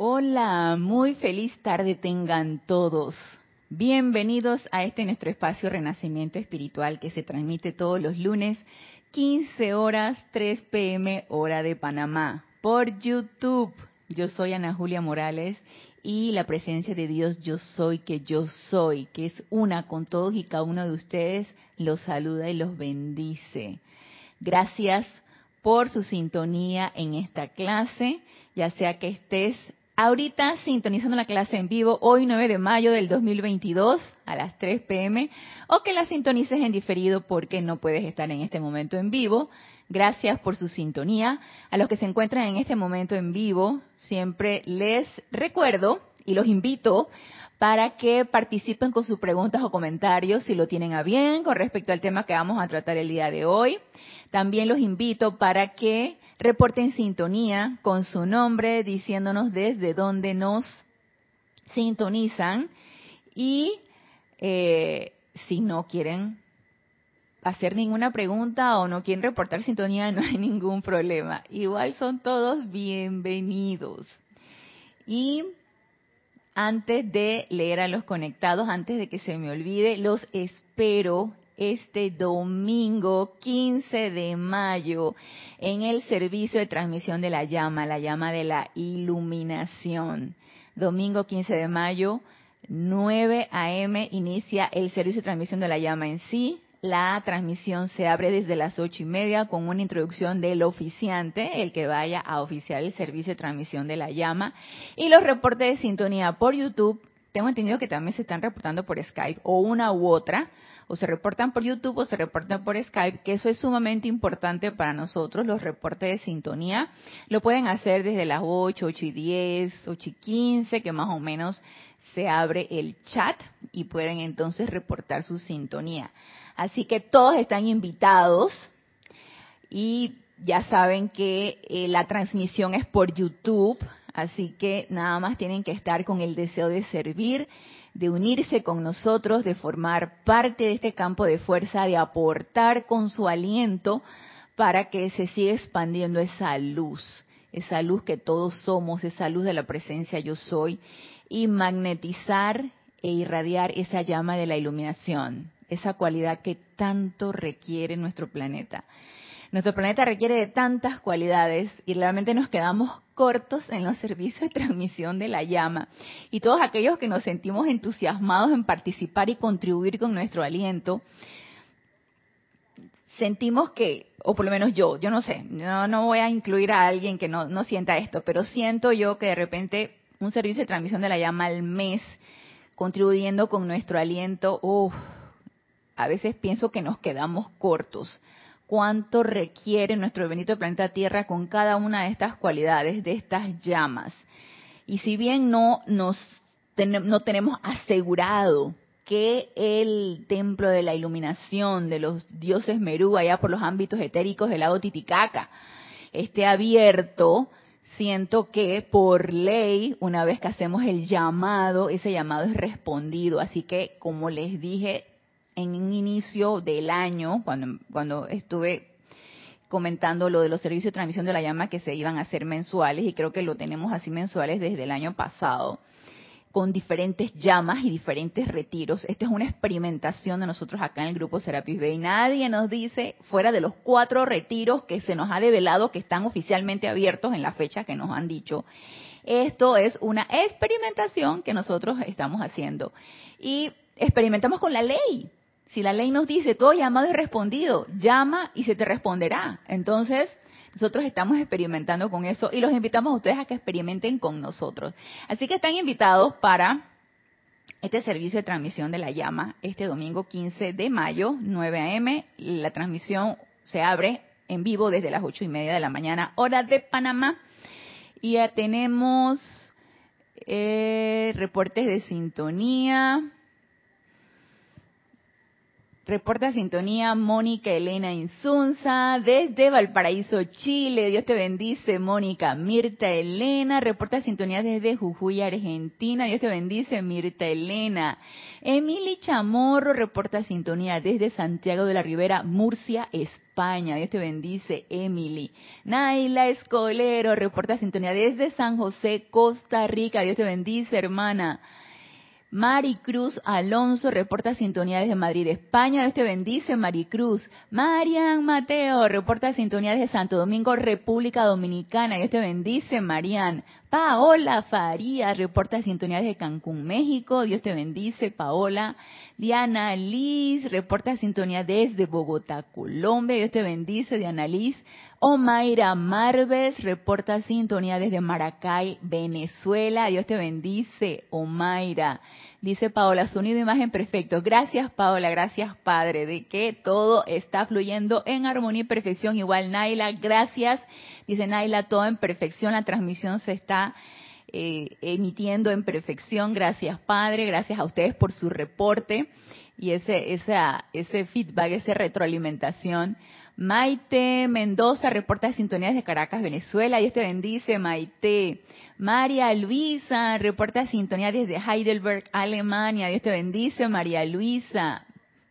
Hola, muy feliz tarde tengan todos. Bienvenidos a este nuestro espacio Renacimiento Espiritual que se transmite todos los lunes, 15 horas, 3 pm, hora de Panamá, por YouTube. Yo soy Ana Julia Morales y la presencia de Dios yo soy que yo soy, que es una con todos y cada uno de ustedes, los saluda y los bendice. Gracias por su sintonía en esta clase, ya sea que estés ahorita sintonizando la clase en vivo hoy 9 de mayo del 2022 a las 3 pm o que la sintonices en diferido porque no puedes estar en este momento en vivo. Gracias por su sintonía. A los que se encuentran en este momento en vivo, siempre les recuerdo y los invito para que participen con sus preguntas o comentarios si lo tienen a bien con respecto al tema que vamos a tratar el día de hoy. También los invito para que reporten sintonía con su nombre, diciéndonos desde dónde nos sintonizan y eh, si no quieren hacer ninguna pregunta o no quieren reportar sintonía, no hay ningún problema. Igual son todos bienvenidos. Y antes de leer a los conectados, antes de que se me olvide, los espero este domingo 15 de mayo en el servicio de transmisión de la llama, la llama de la iluminación. Domingo 15 de mayo, 9 a.m. inicia el servicio de transmisión de la llama en sí. La transmisión se abre desde las ocho y media con una introducción del oficiante, el que vaya a oficiar el servicio de transmisión de la llama, y los reportes de sintonía por YouTube. Tengo entendido que también se están reportando por Skype o una u otra o se reportan por YouTube o se reportan por Skype, que eso es sumamente importante para nosotros, los reportes de sintonía. Lo pueden hacer desde las 8, 8 y 10, 8 y 15, que más o menos se abre el chat y pueden entonces reportar su sintonía. Así que todos están invitados y ya saben que eh, la transmisión es por YouTube, así que nada más tienen que estar con el deseo de servir de unirse con nosotros, de formar parte de este campo de fuerza, de aportar con su aliento para que se siga expandiendo esa luz, esa luz que todos somos, esa luz de la presencia yo soy, y magnetizar e irradiar esa llama de la iluminación, esa cualidad que tanto requiere nuestro planeta. Nuestro planeta requiere de tantas cualidades y realmente nos quedamos cortos en los servicios de transmisión de la llama. Y todos aquellos que nos sentimos entusiasmados en participar y contribuir con nuestro aliento, sentimos que, o por lo menos yo, yo no sé, no, no voy a incluir a alguien que no, no sienta esto, pero siento yo que de repente un servicio de transmisión de la llama al mes, contribuyendo con nuestro aliento, uff, a veces pienso que nos quedamos cortos cuánto requiere nuestro bendito planeta Tierra con cada una de estas cualidades, de estas llamas. Y si bien no nos no tenemos asegurado que el templo de la iluminación de los dioses Merú, allá por los ámbitos etéricos del lago Titicaca, esté abierto, siento que por ley, una vez que hacemos el llamado, ese llamado es respondido. Así que, como les dije en un inicio del año, cuando, estuve comentando lo de los servicios de transmisión de la llama que se iban a hacer mensuales, y creo que lo tenemos así mensuales desde el año pasado, con diferentes llamas y diferentes retiros. Esta es una experimentación de nosotros acá en el grupo Serapis Bay. Nadie nos dice, fuera de los cuatro retiros que se nos ha develado que están oficialmente abiertos en la fecha que nos han dicho, esto es una experimentación que nosotros estamos haciendo. Y experimentamos con la ley. Si la ley nos dice todo llamado es respondido, llama y se te responderá. Entonces, nosotros estamos experimentando con eso y los invitamos a ustedes a que experimenten con nosotros. Así que están invitados para este servicio de transmisión de la llama este domingo 15 de mayo, 9 a.m. La transmisión se abre en vivo desde las ocho y media de la mañana, hora de Panamá. Y ya tenemos eh, reportes de sintonía. Reporta sintonía Mónica Elena Insunza desde Valparaíso, Chile. Dios te bendice, Mónica. Mirta Elena, reporta sintonía desde Jujuy, Argentina. Dios te bendice, Mirta Elena. Emily Chamorro, reporta sintonía desde Santiago de la Ribera, Murcia, España. Dios te bendice, Emily. Naila Escolero, reporta sintonía desde San José, Costa Rica. Dios te bendice, hermana. Maricruz Alonso reporta sintonía desde Madrid, España. Dios te bendice, Maricruz. Marian Mateo reporta sintonía desde Santo Domingo, República Dominicana. Dios te bendice, Marian. Paola Farías reporta sintonía desde Cancún, México. Dios te bendice, Paola. Diana Liz reporta sintonía desde Bogotá, Colombia. Dios te bendice, Diana Liz. Omaira Marves reporta sintonía desde Maracay, Venezuela. Dios te bendice, Omaira. Dice Paola, sonido imagen perfecto. Gracias Paola, gracias Padre, de que todo está fluyendo en armonía y perfección. Igual Naila, gracias. Dice Naila, todo en perfección, la transmisión se está eh, emitiendo en perfección. Gracias Padre, gracias a ustedes por su reporte y ese, esa, ese feedback, esa retroalimentación. Maite Mendoza reporta sintonías de Caracas, Venezuela. Dios te bendice, Maite. María Luisa reporta sintonía desde Heidelberg, Alemania. Dios te bendice, María Luisa.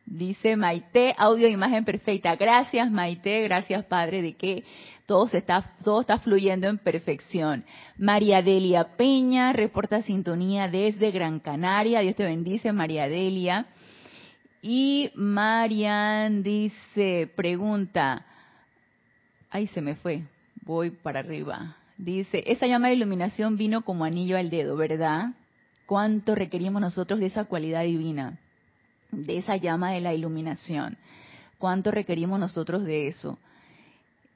Dice Maite, audio imagen perfecta. Gracias, Maite. Gracias, Padre, de que todo, se está, todo está fluyendo en perfección. María Delia Peña reporta sintonía desde Gran Canaria. Dios te bendice, María Delia. Y Marian dice, pregunta, ay se me fue, voy para arriba. Dice, esa llama de iluminación vino como anillo al dedo, ¿verdad? ¿Cuánto requerimos nosotros de esa cualidad divina? De esa llama de la iluminación. ¿Cuánto requerimos nosotros de eso?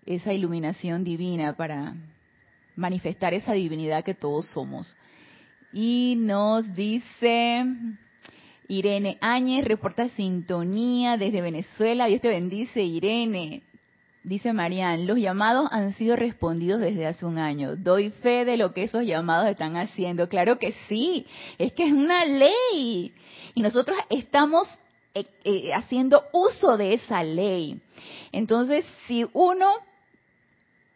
Esa iluminación divina para manifestar esa divinidad que todos somos. Y nos dice, Irene Áñez reporta sintonía desde Venezuela. Dios te bendice, Irene. Dice Marian, los llamados han sido respondidos desde hace un año. Doy fe de lo que esos llamados están haciendo. Claro que sí, es que es una ley. Y nosotros estamos eh, eh, haciendo uso de esa ley. Entonces, si uno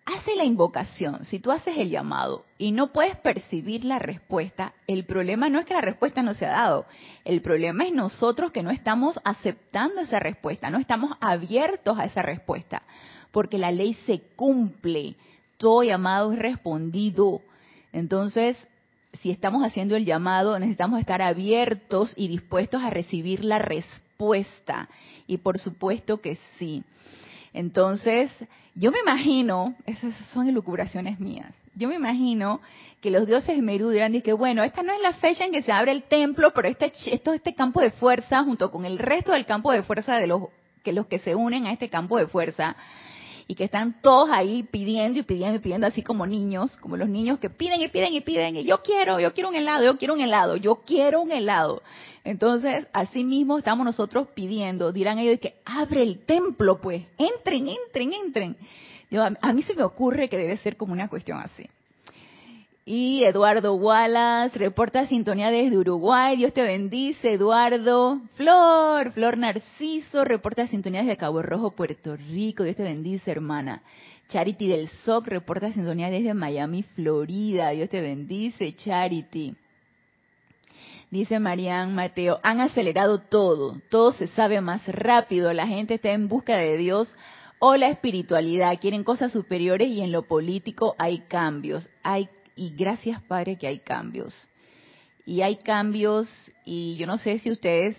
hace la invocación, si tú haces el llamado y no puedes percibir la respuesta, el problema no es que la respuesta no se ha dado, el problema es nosotros que no estamos aceptando esa respuesta, no estamos abiertos a esa respuesta, porque la ley se cumple, todo llamado es respondido. Entonces, si estamos haciendo el llamado, necesitamos estar abiertos y dispuestos a recibir la respuesta. Y por supuesto que sí. Entonces, yo me imagino, esas son elucubraciones mías, yo me imagino que los dioses Merú dirán que bueno, esta no es la fecha en que se abre el templo, pero este, esto, este campo de fuerza, junto con el resto del campo de fuerza de los que los que se unen a este campo de fuerza, y que están todos ahí pidiendo y pidiendo y pidiendo, así como niños, como los niños que piden y piden y piden, y yo quiero, yo quiero un helado, yo quiero un helado, yo quiero un helado. Entonces, así mismo estamos nosotros pidiendo, dirán ellos que abre el templo, pues, entren, entren, entren. Yo, a mí se me ocurre que debe ser como una cuestión así. Y Eduardo Wallace reporta sintonía desde Uruguay. Dios te bendice, Eduardo. Flor, Flor Narciso reporta sintonía desde Cabo Rojo, Puerto Rico. Dios te bendice, hermana. Charity del SOC reporta sintonía desde Miami, Florida. Dios te bendice, Charity. Dice Marian Mateo, han acelerado todo, todo se sabe más rápido, la gente está en busca de Dios o la espiritualidad, quieren cosas superiores y en lo político hay cambios. Hay y gracias Padre que hay cambios. Y hay cambios y yo no sé si ustedes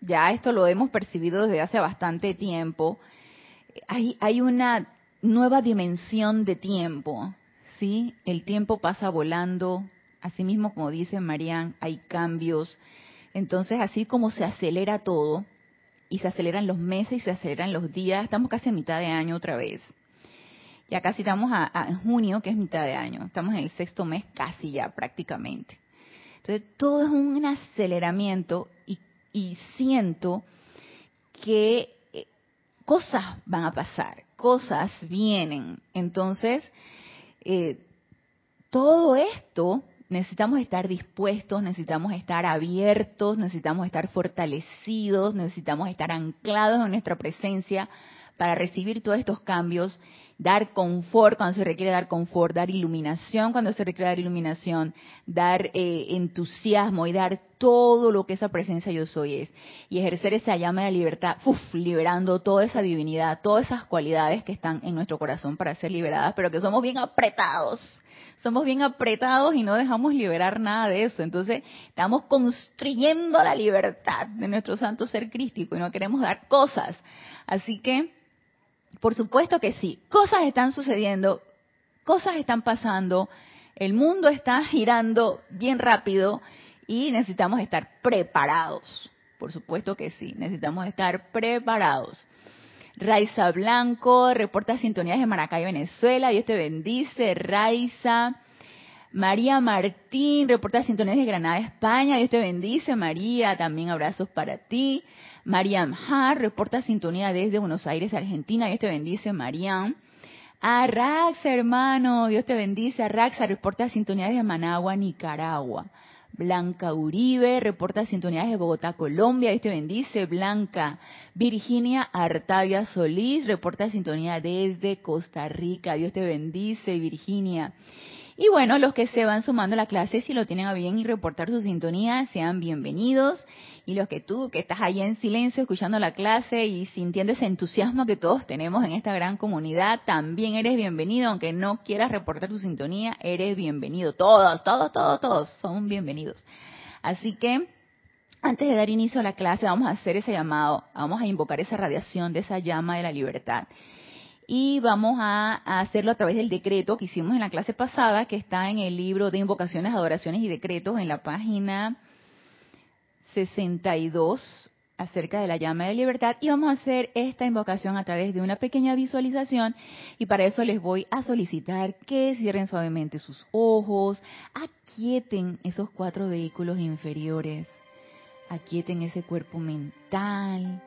ya esto lo hemos percibido desde hace bastante tiempo. Hay, hay una nueva dimensión de tiempo, ¿sí? El tiempo pasa volando, así mismo como dice Marian, hay cambios. Entonces, así como se acelera todo, y se aceleran los meses y se aceleran los días, estamos casi a mitad de año otra vez. Ya casi estamos a, junio, que es mitad de año. Estamos en el sexto mes casi ya prácticamente. Entonces, todo es un aceleramiento y, siento que eh, cosas van a pasar, cosas vienen. Entonces, eh, todo esto necesitamos estar dispuestos, necesitamos estar abiertos, necesitamos estar fortalecidos, necesitamos estar anclados en nuestra presencia para recibir todos estos cambios, dar confort cuando se requiere dar confort, dar iluminación cuando se requiere dar iluminación, dar eh, entusiasmo y dar todo lo que esa presencia yo soy es. Y ejercer esa llama de libertad, uf, liberando toda esa divinidad, todas esas cualidades que están en nuestro corazón para ser liberadas, pero que somos bien apretados somos bien apretados y no dejamos liberar nada de eso. Entonces, estamos construyendo la libertad de nuestro santo ser crístico y no queremos dar cosas. Así que, por supuesto que sí, cosas están sucediendo, cosas están pasando, el mundo está girando bien rápido y necesitamos estar preparados. Por supuesto que sí, necesitamos estar preparados. Raiza Blanco, reporta sintonías de Maracay, Venezuela. Dios te bendice. Raiza. María Martín, reporta sintonías de Granada, España. Dios te bendice, María. También abrazos para ti. Mariam Har, reporta sintonía desde Buenos Aires, Argentina. Dios te bendice, Mariam. Arraxa, hermano. Dios te bendice. Arraxa, reporta sintonía de Managua, Nicaragua. Blanca Uribe, reporta sintonía de Bogotá, Colombia. Dios te bendice, Blanca. Virginia Artavia Solís, reporta sintonía desde Costa Rica. Dios te bendice, Virginia. Y bueno, los que se van sumando a la clase, si lo tienen a bien y reportar su sintonía, sean bienvenidos. Y los que tú, que estás ahí en silencio escuchando la clase y sintiendo ese entusiasmo que todos tenemos en esta gran comunidad, también eres bienvenido. Aunque no quieras reportar tu sintonía, eres bienvenido. Todos, todos, todos, todos son bienvenidos. Así que, antes de dar inicio a la clase, vamos a hacer ese llamado, vamos a invocar esa radiación de esa llama de la libertad y vamos a, hacerlo a través del decreto que hicimos en la clase pasada, que está en el libro de invocaciones, adoraciones y decretos en la página 62 acerca de la llama de libertad. Y vamos a hacer esta invocación a través de una pequeña visualización y para eso les voy a solicitar que cierren suavemente sus ojos, aquieten esos cuatro vehículos inferiores, aquieten ese cuerpo mental,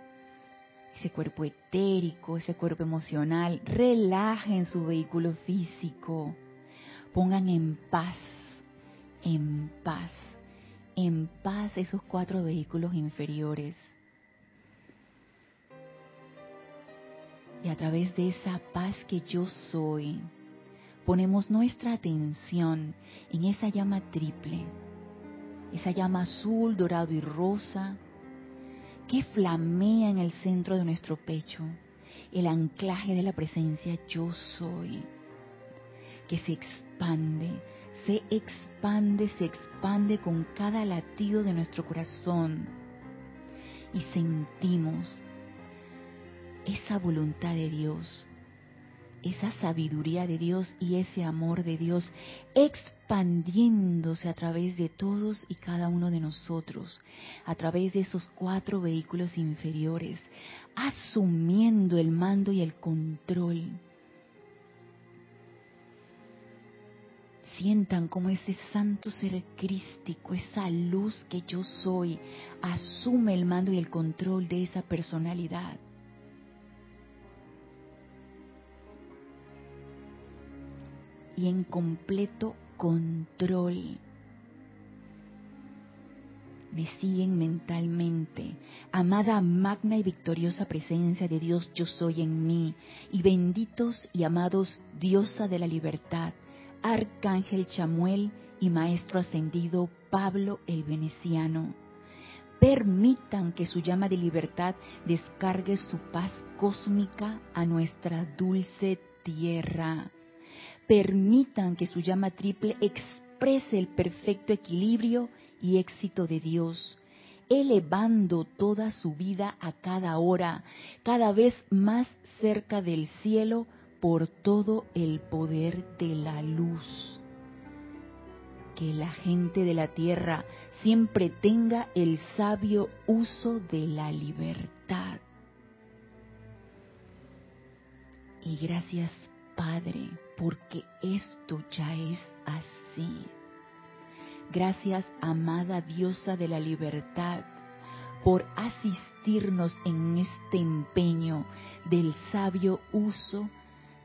ese cuerpo etérico, ese cuerpo emocional, relajen su vehículo físico, pongan en paz, en paz, en paz esos cuatro vehículos inferiores. Y a través de esa paz que yo soy, ponemos nuestra atención en esa llama triple, esa llama azul, dorado y rosa, que flamea en el centro de nuestro pecho, el anclaje de la presencia yo soy, que se expande, se expande, se expande con cada latido de nuestro corazón. Y sentimos esa voluntad de Dios esa sabiduría de Dios y ese amor de Dios expandiéndose a través de todos y cada uno de nosotros, a través de esos cuatro vehículos inferiores, asumiendo el mando y el control. Sientan como ese santo ser crístico, esa luz que yo soy, asume el mando y el control de esa personalidad y en completo control. Me siguen mentalmente. Amada, magna y victoriosa presencia de Dios, yo soy en mí. Y benditos y amados, diosa de la libertad, Arcángel Chamuel y Maestro Ascendido Pablo el Veneciano. Permitan que su llama de libertad descargue su paz cósmica a nuestra dulce tierra permitan que su llama triple exprese el perfecto equilibrio y éxito de Dios, elevando toda su vida a cada hora, cada vez más cerca del cielo por todo el poder de la luz. Que la gente de la tierra siempre tenga el sabio uso de la libertad. Y gracias Padre, porque esto ya es así. Gracias, amada diosa de la libertad, por asistirnos en este empeño del sabio uso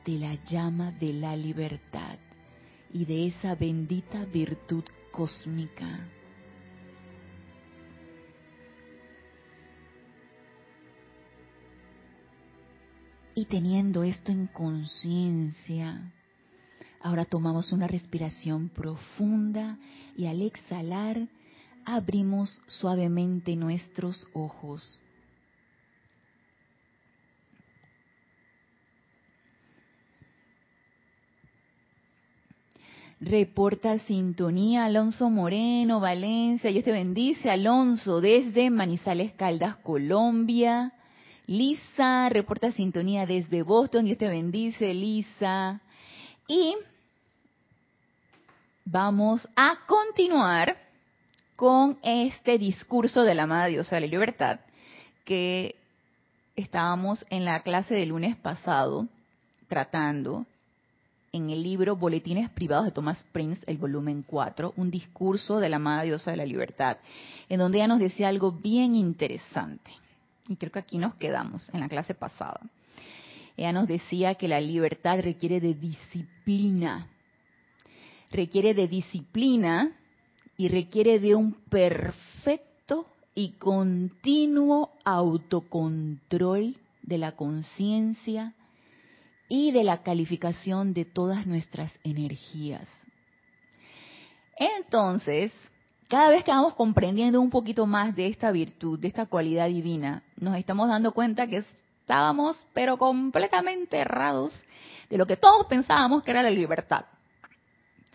de la llama de la libertad y de esa bendita virtud cósmica. Y teniendo esto en conciencia, ahora tomamos una respiración profunda y al exhalar abrimos suavemente nuestros ojos. Reporta sintonía Alonso Moreno, Valencia. Dios te bendice, Alonso, desde Manizales Caldas, Colombia. Lisa, reporta sintonía desde Boston. Dios te bendice, Lisa. Y vamos a continuar con este discurso de la amada diosa de la libertad que estábamos en la clase del lunes pasado tratando en el libro Boletines Privados de Thomas Prince, el volumen 4, un discurso de la amada diosa de la libertad, en donde ella nos decía algo bien interesante. Y creo que aquí nos quedamos en la clase pasada. Ella nos decía que la libertad requiere de disciplina. Requiere de disciplina y requiere de un perfecto y continuo autocontrol de la conciencia y de la calificación de todas nuestras energías. Entonces, cada vez que vamos comprendiendo un poquito más de esta virtud, de esta cualidad divina, nos estamos dando cuenta que estábamos pero completamente errados de lo que todos pensábamos que era la libertad.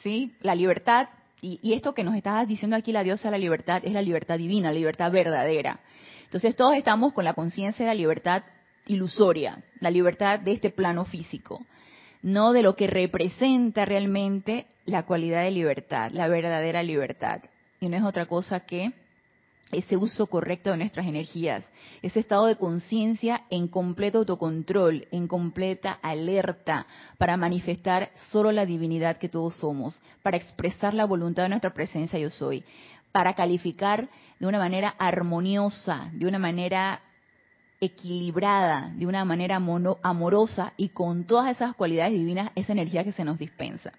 ¿Sí? La libertad, y, y esto que nos está diciendo aquí la diosa la libertad, es la libertad divina, la libertad verdadera. Entonces todos estamos con la conciencia de la libertad ilusoria, la libertad de este plano físico, no de lo que representa realmente la cualidad de libertad, la verdadera libertad. Y no es otra cosa que ese uso correcto de nuestras energías, ese estado de conciencia en completo autocontrol, en completa alerta para manifestar solo la divinidad que todos somos, para expresar la voluntad de nuestra presencia yo soy, para calificar de una manera armoniosa, de una manera equilibrada, de una manera amorosa y con todas esas cualidades divinas, esa energía que se nos dispensa.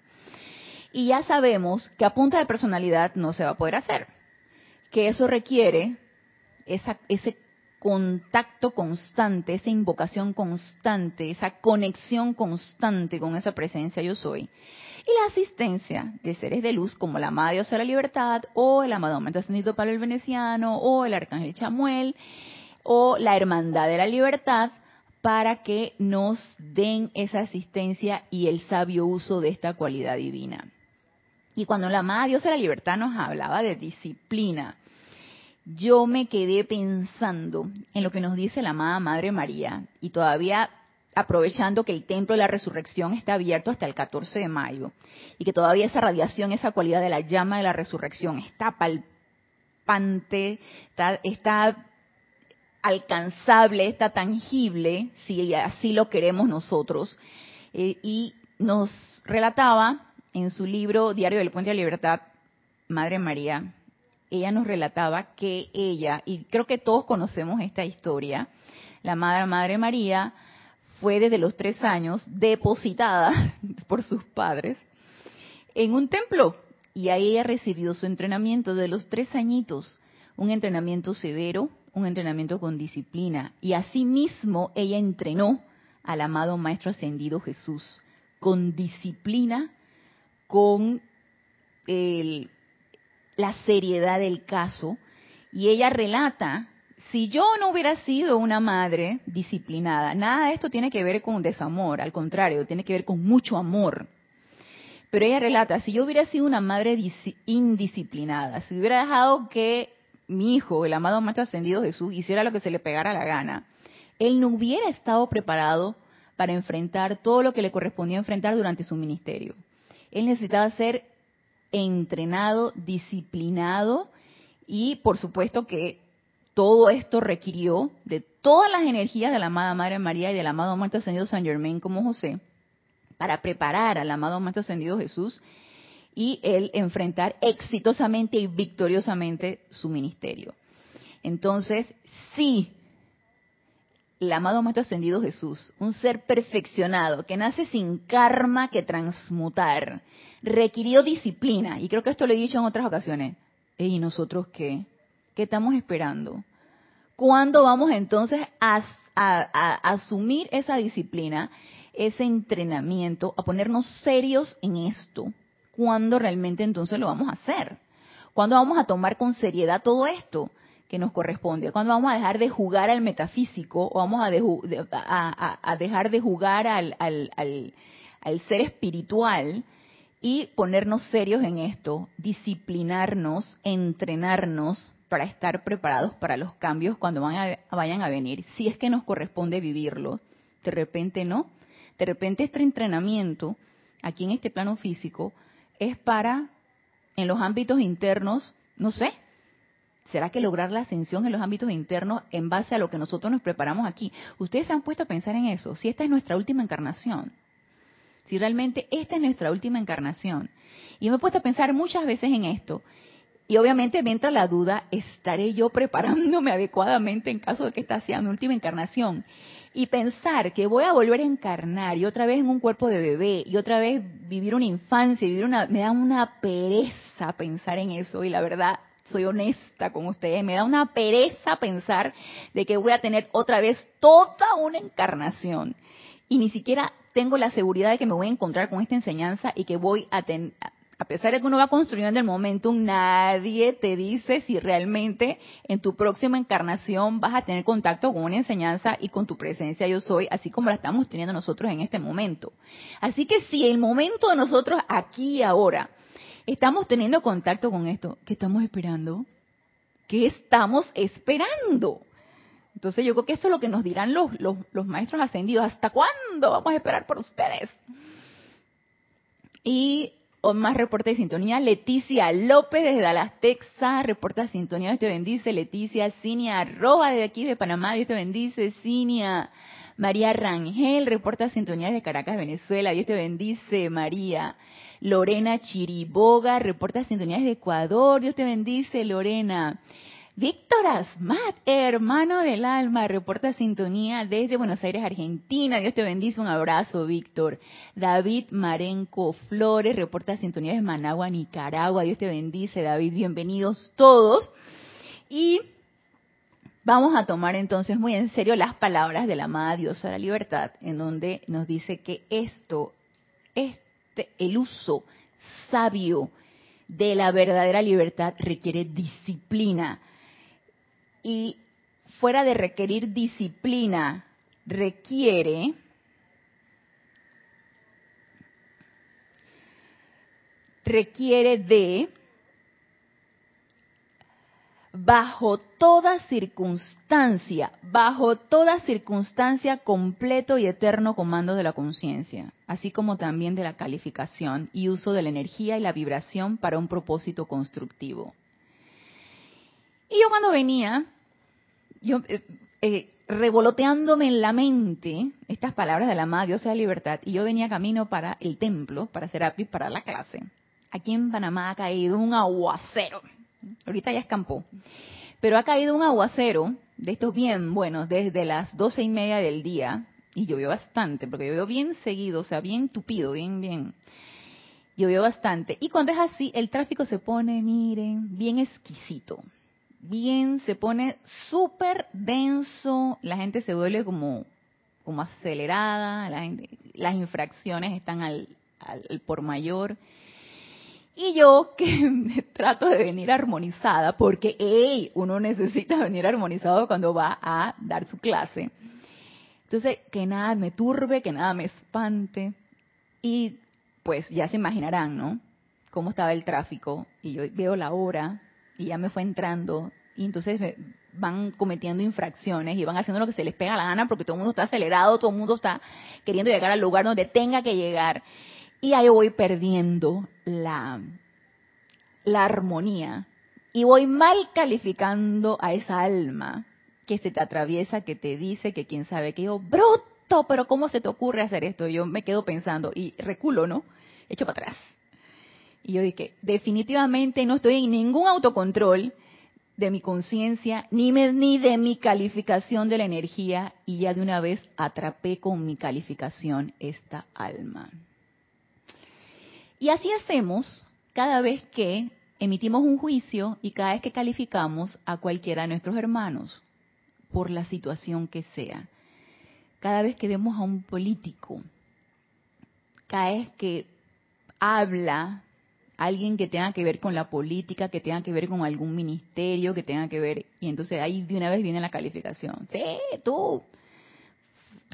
Y ya sabemos que a punta de personalidad no se va a poder hacer, que eso requiere ese contacto constante, esa invocación constante, esa conexión constante con esa presencia yo soy. Y la asistencia de seres de luz como la Amada Diosa de la Libertad o el amado Aumento Ascendido para el Veneciano o el Arcángel Chamuel o la Hermandad de la Libertad para que nos den esa asistencia y el sabio uso de esta cualidad divina. Y cuando la amada Dios de la Libertad nos hablaba de disciplina, yo me quedé pensando en lo que nos dice la amada Madre María y todavía aprovechando que el templo de la resurrección está abierto hasta el 14 de mayo y que todavía esa radiación, esa cualidad de la llama de la resurrección está palpante, está, alcanzable, está tangible, si así lo queremos nosotros. Eh, y nos relataba en su libro Diario del Puente de la Libertad, Madre María, ella nos relataba que ella, y creo que todos conocemos esta historia, la Madre, Madre María fue desde los tres años depositada por sus padres en un templo y ahí ella recibió su entrenamiento de los tres añitos, un entrenamiento severo, un entrenamiento con disciplina. Y asimismo ella entrenó al amado Maestro Ascendido Jesús con disciplina, con la seriedad del caso. Y ella relata, si yo no hubiera sido una madre disciplinada, nada de esto tiene que ver con desamor, al contrario, tiene que ver con mucho amor. Pero ella relata, si yo hubiera sido una madre indisciplinada, si hubiera dejado que mi hijo, el amado Maestro Ascendido Jesús, hiciera lo que se le pegara la gana, él no hubiera estado preparado para enfrentar todo lo que le correspondía enfrentar durante su ministerio. Él necesitaba ser entrenado, disciplinado y por supuesto que todo esto requirió de todas las energías de la amada Madre María y del amado Maestro Ascendido San Germain como José para preparar al amado Maestro Ascendido Jesús y él enfrentar exitosamente y victoriosamente su ministerio. Entonces, sí, el amado Maestro Ascendido Jesús, un ser perfeccionado que nace sin karma que transmutar, requirió disciplina. Y creo que esto lo he dicho en otras ocasiones. ¿Y nosotros qué? ¿Qué estamos esperando? ¿Cuándo vamos entonces a, asumir esa disciplina, ese entrenamiento, a ponernos serios en esto? ¿Cuándo realmente entonces lo vamos a hacer? ¿Cuándo vamos a tomar con seriedad todo esto que nos corresponde? ¿Cuándo vamos a dejar de jugar al metafísico o vamos a, dejar de jugar al, al ser espiritual y ponernos serios en esto, disciplinarnos, entrenarnos para estar preparados para los cambios cuando vayan a venir, si es que nos corresponde vivirlo. De repente no. De repente este entrenamiento aquí en este plano físico es para, en los ámbitos internos, no sé, ¿será que lograr la ascensión en los ámbitos internos en base a lo que nosotros nos preparamos aquí? Ustedes se han puesto a pensar en eso, si esta es nuestra última encarnación si realmente esta es nuestra última encarnación. Y me he puesto a pensar muchas veces en esto. Y obviamente me entra la duda, ¿estaré yo preparándome adecuadamente en caso de que esta sea mi última encarnación? Y pensar que voy a volver a encarnar y otra vez en un cuerpo de bebé y otra vez vivir una infancia, vivir una... Me da una pereza pensar en eso y la verdad, soy honesta con ustedes, me da una pereza pensar de que voy a tener otra vez toda una encarnación y ni siquiera tengo la seguridad de que me voy a encontrar con esta enseñanza y que voy a tener, a pesar de que uno va construyendo el momentum, nadie te dice si realmente en tu próxima encarnación vas a tener contacto con una enseñanza y con tu presencia yo soy, así como la estamos teniendo nosotros en este momento. Así que si el momento de nosotros aquí y ahora estamos teniendo contacto con esto, ¿qué estamos esperando? ¿Qué estamos esperando? Entonces yo creo que eso es lo que nos dirán los, los, maestros ascendidos. ¿Hasta cuándo vamos a esperar por ustedes? Y más reporte de sintonía. Leticia López desde Dallas, Texas, reporta sintonía, Dios te bendice. Leticia, Cinia Roja desde aquí de Panamá, Dios te bendice. Cinia, María Rangel, reporta sintonía de Caracas, Venezuela, Dios te bendice. María, Lorena Chiriboga, reporta sintonía de Ecuador, Dios te bendice. Lorena, Víctor Asmat, hermano del alma, reporta sintonía desde Buenos Aires, Argentina. Dios te bendice, un abrazo, Víctor. David Marenco Flores, reporta sintonía desde Managua, Nicaragua. Dios te bendice, David. Bienvenidos todos. Y vamos a tomar entonces muy en serio las palabras de la amada diosa de la libertad, en donde nos dice que esto, este, el uso sabio de la verdadera libertad requiere disciplina y fuera de requerir disciplina, requiere requiere de bajo toda circunstancia, bajo toda circunstancia completo y eterno comando de la conciencia, así como también de la calificación y uso de la energía y la vibración para un propósito constructivo. Y yo cuando venía yo eh, eh, revoloteándome en la mente estas palabras de la amada diosa de libertad y yo venía camino para el templo, para Serapis, para la clase. Aquí en Panamá ha caído un aguacero. Ahorita ya escampó. Pero ha caído un aguacero de estos bien buenos desde las doce y media del día y llovió bastante, porque llovió bien seguido, o sea, bien tupido, bien, bien. Llovió bastante. Y cuando es así, el tráfico se pone, miren, bien exquisito bien, se pone súper denso, la gente se vuelve como, como acelerada, la gente, las infracciones están al, al, por mayor. Y yo que trato de venir armonizada, porque hey, uno necesita venir armonizado cuando va a dar su clase. Entonces, que nada me turbe, que nada me espante. Y pues ya se imaginarán, ¿no? Cómo estaba el tráfico. Y yo veo la hora y ya me fue entrando y entonces van cometiendo infracciones y van haciendo lo que se les pega la gana porque todo el mundo está acelerado, todo el mundo está queriendo llegar al lugar donde tenga que llegar. Y ahí voy perdiendo la, la armonía y voy mal calificando a esa alma que se te atraviesa, que te dice que quién sabe que yo, bruto, pero ¿cómo se te ocurre hacer esto? Yo me quedo pensando y reculo, ¿no? Echo para atrás. Y yo dije, definitivamente no estoy en ningún autocontrol de mi conciencia, ni, ni de mi calificación de la energía, y ya de una vez atrapé con mi calificación esta alma. Y así hacemos cada vez que emitimos un juicio y cada vez que calificamos a cualquiera de nuestros hermanos, por la situación que sea. Cada vez que vemos a un político, cada vez que habla alguien que tenga que ver con la política, que tenga que ver con algún ministerio, que tenga que ver, y entonces ahí de una vez viene la calificación. Sí, tú,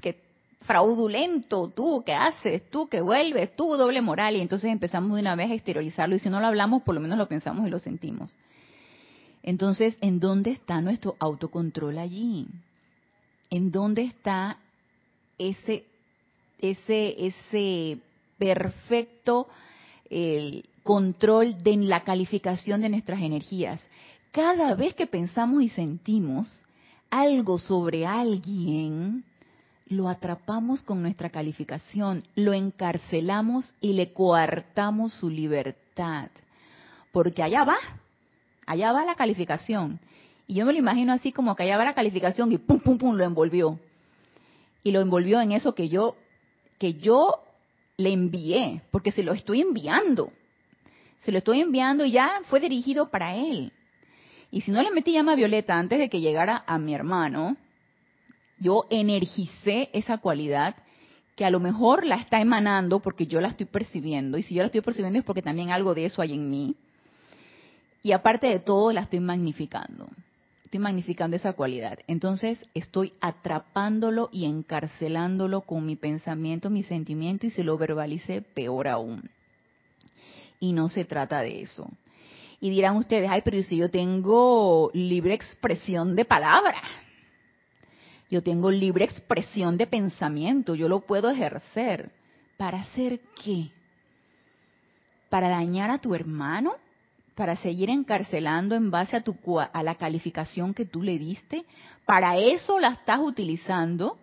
que fraudulento, tú que haces, tú que vuelves, tú doble moral, y entonces empezamos de una vez a exteriorizarlo, y si no lo hablamos, por lo menos lo pensamos y lo sentimos. Entonces, ¿en dónde está nuestro autocontrol allí? ¿En dónde está ese, ese, ese perfecto el control de la calificación de nuestras energías. Cada vez que pensamos y sentimos algo sobre alguien, lo atrapamos con nuestra calificación, lo encarcelamos y le coartamos su libertad. Porque allá va, allá va la calificación. Y yo me lo imagino así como que allá va la calificación y pum, pum, pum, lo envolvió. Y lo envolvió en eso que yo, que yo le envié, porque se lo estoy enviando. Se lo estoy enviando y ya fue dirigido para él. Y si no le metí llama violeta antes de que llegara a mi hermano, yo energicé esa cualidad que a lo mejor la está emanando porque yo la estoy percibiendo. Y si yo la estoy percibiendo es porque también algo de eso hay en mí. Y aparte de todo, la estoy magnificando. Estoy magnificando esa cualidad. Entonces estoy atrapándolo y encarcelándolo con mi pensamiento, mi sentimiento y se lo verbalice peor aún y no se trata de eso. Y dirán ustedes, ay, pero si yo tengo libre expresión de palabra, yo tengo libre expresión de pensamiento, yo lo puedo ejercer. ¿Para hacer qué? ¿Para dañar a tu hermano? ¿Para seguir encarcelando en base a, tu, a la calificación que tú le diste? ¿Para eso la estás utilizando?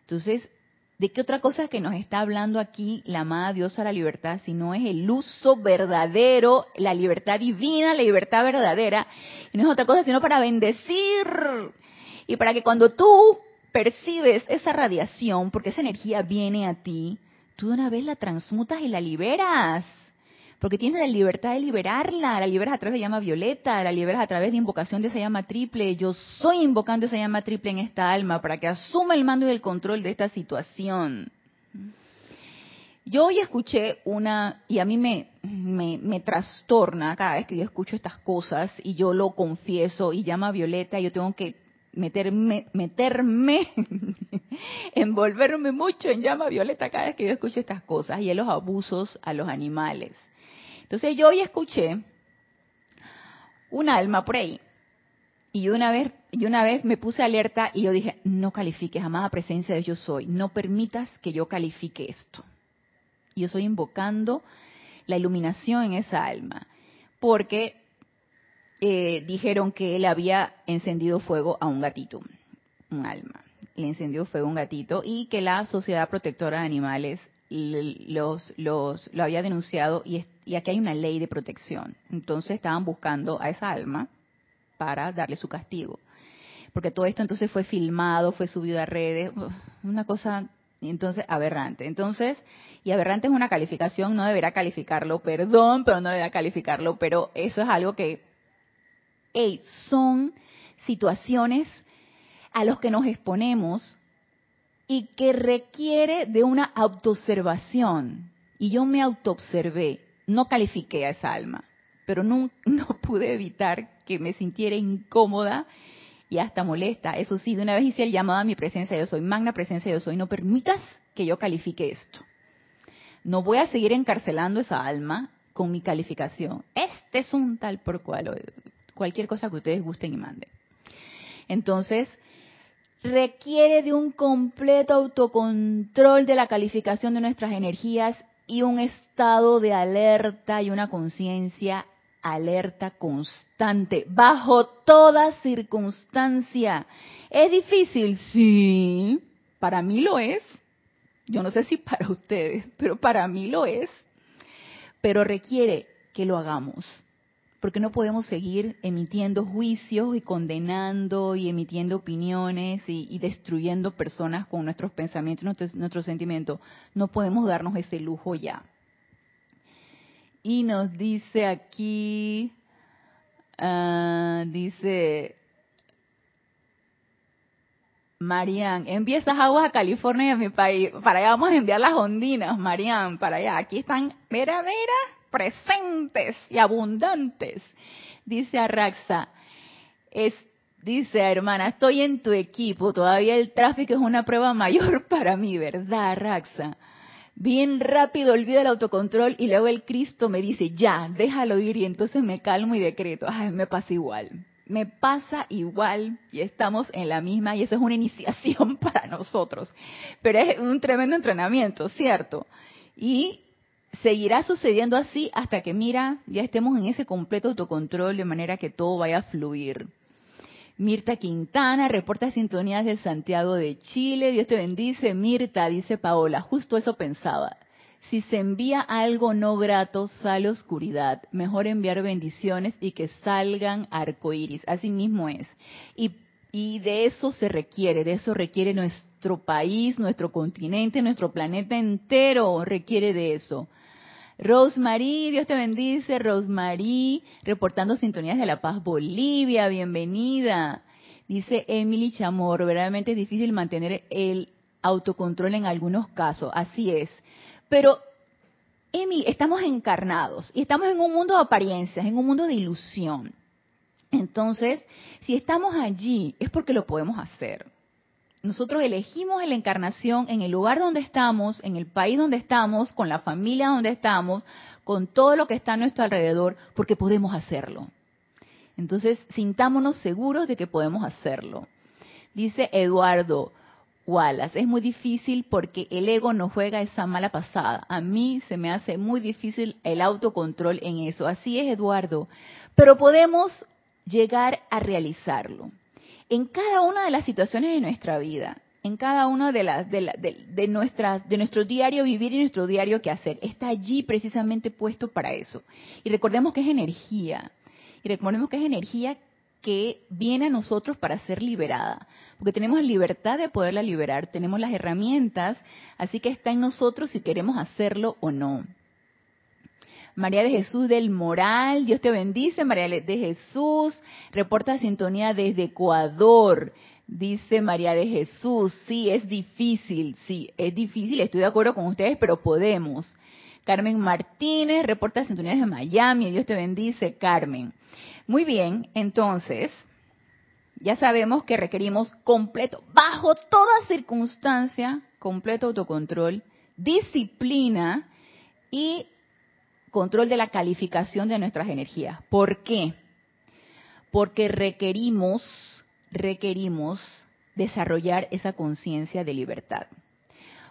Entonces, ¿De qué otra cosa que nos está hablando aquí la amada diosa la libertad, si no es el uso verdadero, la libertad divina, la libertad verdadera? Y no es otra cosa sino para bendecir. Y para que cuando tú percibes esa radiación, porque esa energía viene a ti, tú de una vez la transmutas y la liberas porque tienes la libertad de liberarla, la liberas a través de llama violeta, la liberas a través de invocación de esa llama triple. Yo soy invocando esa llama triple en esta alma para que asuma el mando y el control de esta situación. Yo hoy escuché una, y a mí me, me, me, trastorna cada vez que yo escucho estas cosas y yo lo confieso y llama Violeta, yo tengo que meterme, meterme, envolverme mucho en llama Violeta cada vez que yo escucho estas cosas y en los abusos a los animales. Entonces yo hoy escuché un alma por ahí. Y una vez, yo una vez me puse alerta y yo dije, no califiques, amada presencia de yo soy, no permitas que yo califique esto. Y yo estoy invocando la iluminación en esa alma, porque eh, dijeron que él había encendido fuego a un gatito, un alma. Le encendió fuego a un gatito y que la Sociedad Protectora de Animales los, los, lo había denunciado y, y aquí hay una ley de protección. Entonces estaban buscando a esa alma para darle su castigo. Porque todo esto entonces fue filmado, fue subido a redes, una cosa entonces aberrante. Entonces, y aberrante es una calificación, no deberá calificarlo, perdón, pero no deberá calificarlo, pero eso es algo que, hey, son situaciones a los que nos exponemos y que requiere de una autoobservación. Y yo me autoobservé, no califiqué a esa alma, pero no, no pude evitar que me sintiera incómoda y hasta molesta. Eso sí, de una vez hice el llamado a mi presencia, yo soy, magna presencia, yo soy, no permitas que yo califique esto. No voy a seguir encarcelando esa alma con mi calificación. Este es un tal por cual, cualquier cosa que ustedes gusten y manden. Entonces, requiere de un completo autocontrol de la calificación de nuestras energías y un estado de alerta y una conciencia alerta constante, bajo toda circunstancia. ¿Es difícil? Sí, para mí lo es. Yo no sé si para ustedes, pero para mí lo es. Pero requiere que lo hagamos porque no podemos seguir emitiendo juicios y condenando y emitiendo opiniones y, destruyendo personas con nuestros pensamientos, nuestros, nuestros sentimientos. No podemos darnos ese lujo ya. Y nos dice aquí, ah, dice Marian, envía esas aguas a California y a mi país. Para allá vamos a enviar las ondinas, Marian, para allá. Aquí están, mira, mira, presentes y abundantes. Dice Arraxa, es, dice hermana, estoy en tu equipo, todavía el tráfico es una prueba mayor para mí, ¿verdad, Arraxa? Bien rápido olvida el autocontrol y luego el Cristo me dice, ya, déjalo ir y entonces me calmo y decreto. Ay, me pasa igual. Me pasa igual y estamos en la misma y eso es una iniciación para nosotros. Pero es un tremendo entrenamiento, ¿cierto? Y seguirá sucediendo así hasta que, mira, ya estemos en ese completo autocontrol de manera que todo vaya a fluir. Mirta Quintana, reporta sintonías de Santiago de Chile. Dios te bendice. Mirta, dice Paola, justo eso pensaba. Si se envía algo no grato, sale oscuridad. Mejor enviar bendiciones y que salgan arcoíris. Así mismo es. Y, y de eso se requiere, de eso requiere nuestro país, nuestro continente, nuestro planeta entero requiere de eso. Rosemary, Dios te bendice. Rosemary, reportando sintonías de La Paz, Bolivia, bienvenida. Dice Emily Chamorro, verdaderamente es difícil mantener el autocontrol en algunos casos, así es. Pero, Emi, estamos encarnados y estamos en un mundo de apariencias, en un mundo de ilusión. Entonces, si estamos allí, es porque lo podemos hacer. Nosotros elegimos la encarnación en el lugar donde estamos, en el país donde estamos, con la familia donde estamos, con todo lo que está a nuestro alrededor, porque podemos hacerlo. Entonces, sintámonos seguros de que podemos hacerlo. Dice Eduardo Wallace, es muy difícil porque el ego nos juega esa mala pasada. A mí se me hace muy difícil el autocontrol en eso. Así es, Eduardo. Pero podemos llegar a realizarlo en cada una de las situaciones de nuestra vida, en cada una de las de, nuestras de nuestro diario vivir y nuestro diario que hacer, está allí precisamente puesto para eso. Y recordemos que es energía. Y recordemos que es energía que viene a nosotros para ser liberada, porque tenemos libertad de poderla liberar, tenemos las herramientas, así que está en nosotros si queremos hacerlo o no. María de Jesús del Moral, Dios te bendice, María de Jesús, reporta sintonía desde Ecuador, dice María de Jesús, sí, es difícil, sí, es difícil, estoy de acuerdo con ustedes, pero podemos. Carmen Martínez, reporta sintonía desde Miami, Dios te bendice, Carmen. Muy bien, entonces, ya sabemos que requerimos completo, bajo toda circunstancia, completo autocontrol, disciplina y control de la calificación de nuestras energías. ¿Por qué? Porque requerimos, requerimos desarrollar esa conciencia de libertad.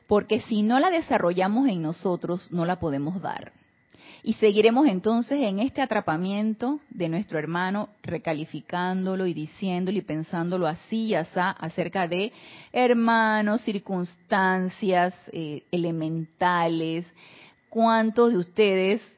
Porque si no la desarrollamos en nosotros, no la podemos dar. Y seguiremos entonces en este atrapamiento de nuestro hermano, recalificándolo y diciéndolo y pensándolo así y así acerca de hermanos, circunstancias eh, elementales. ¿Cuántos de ustedes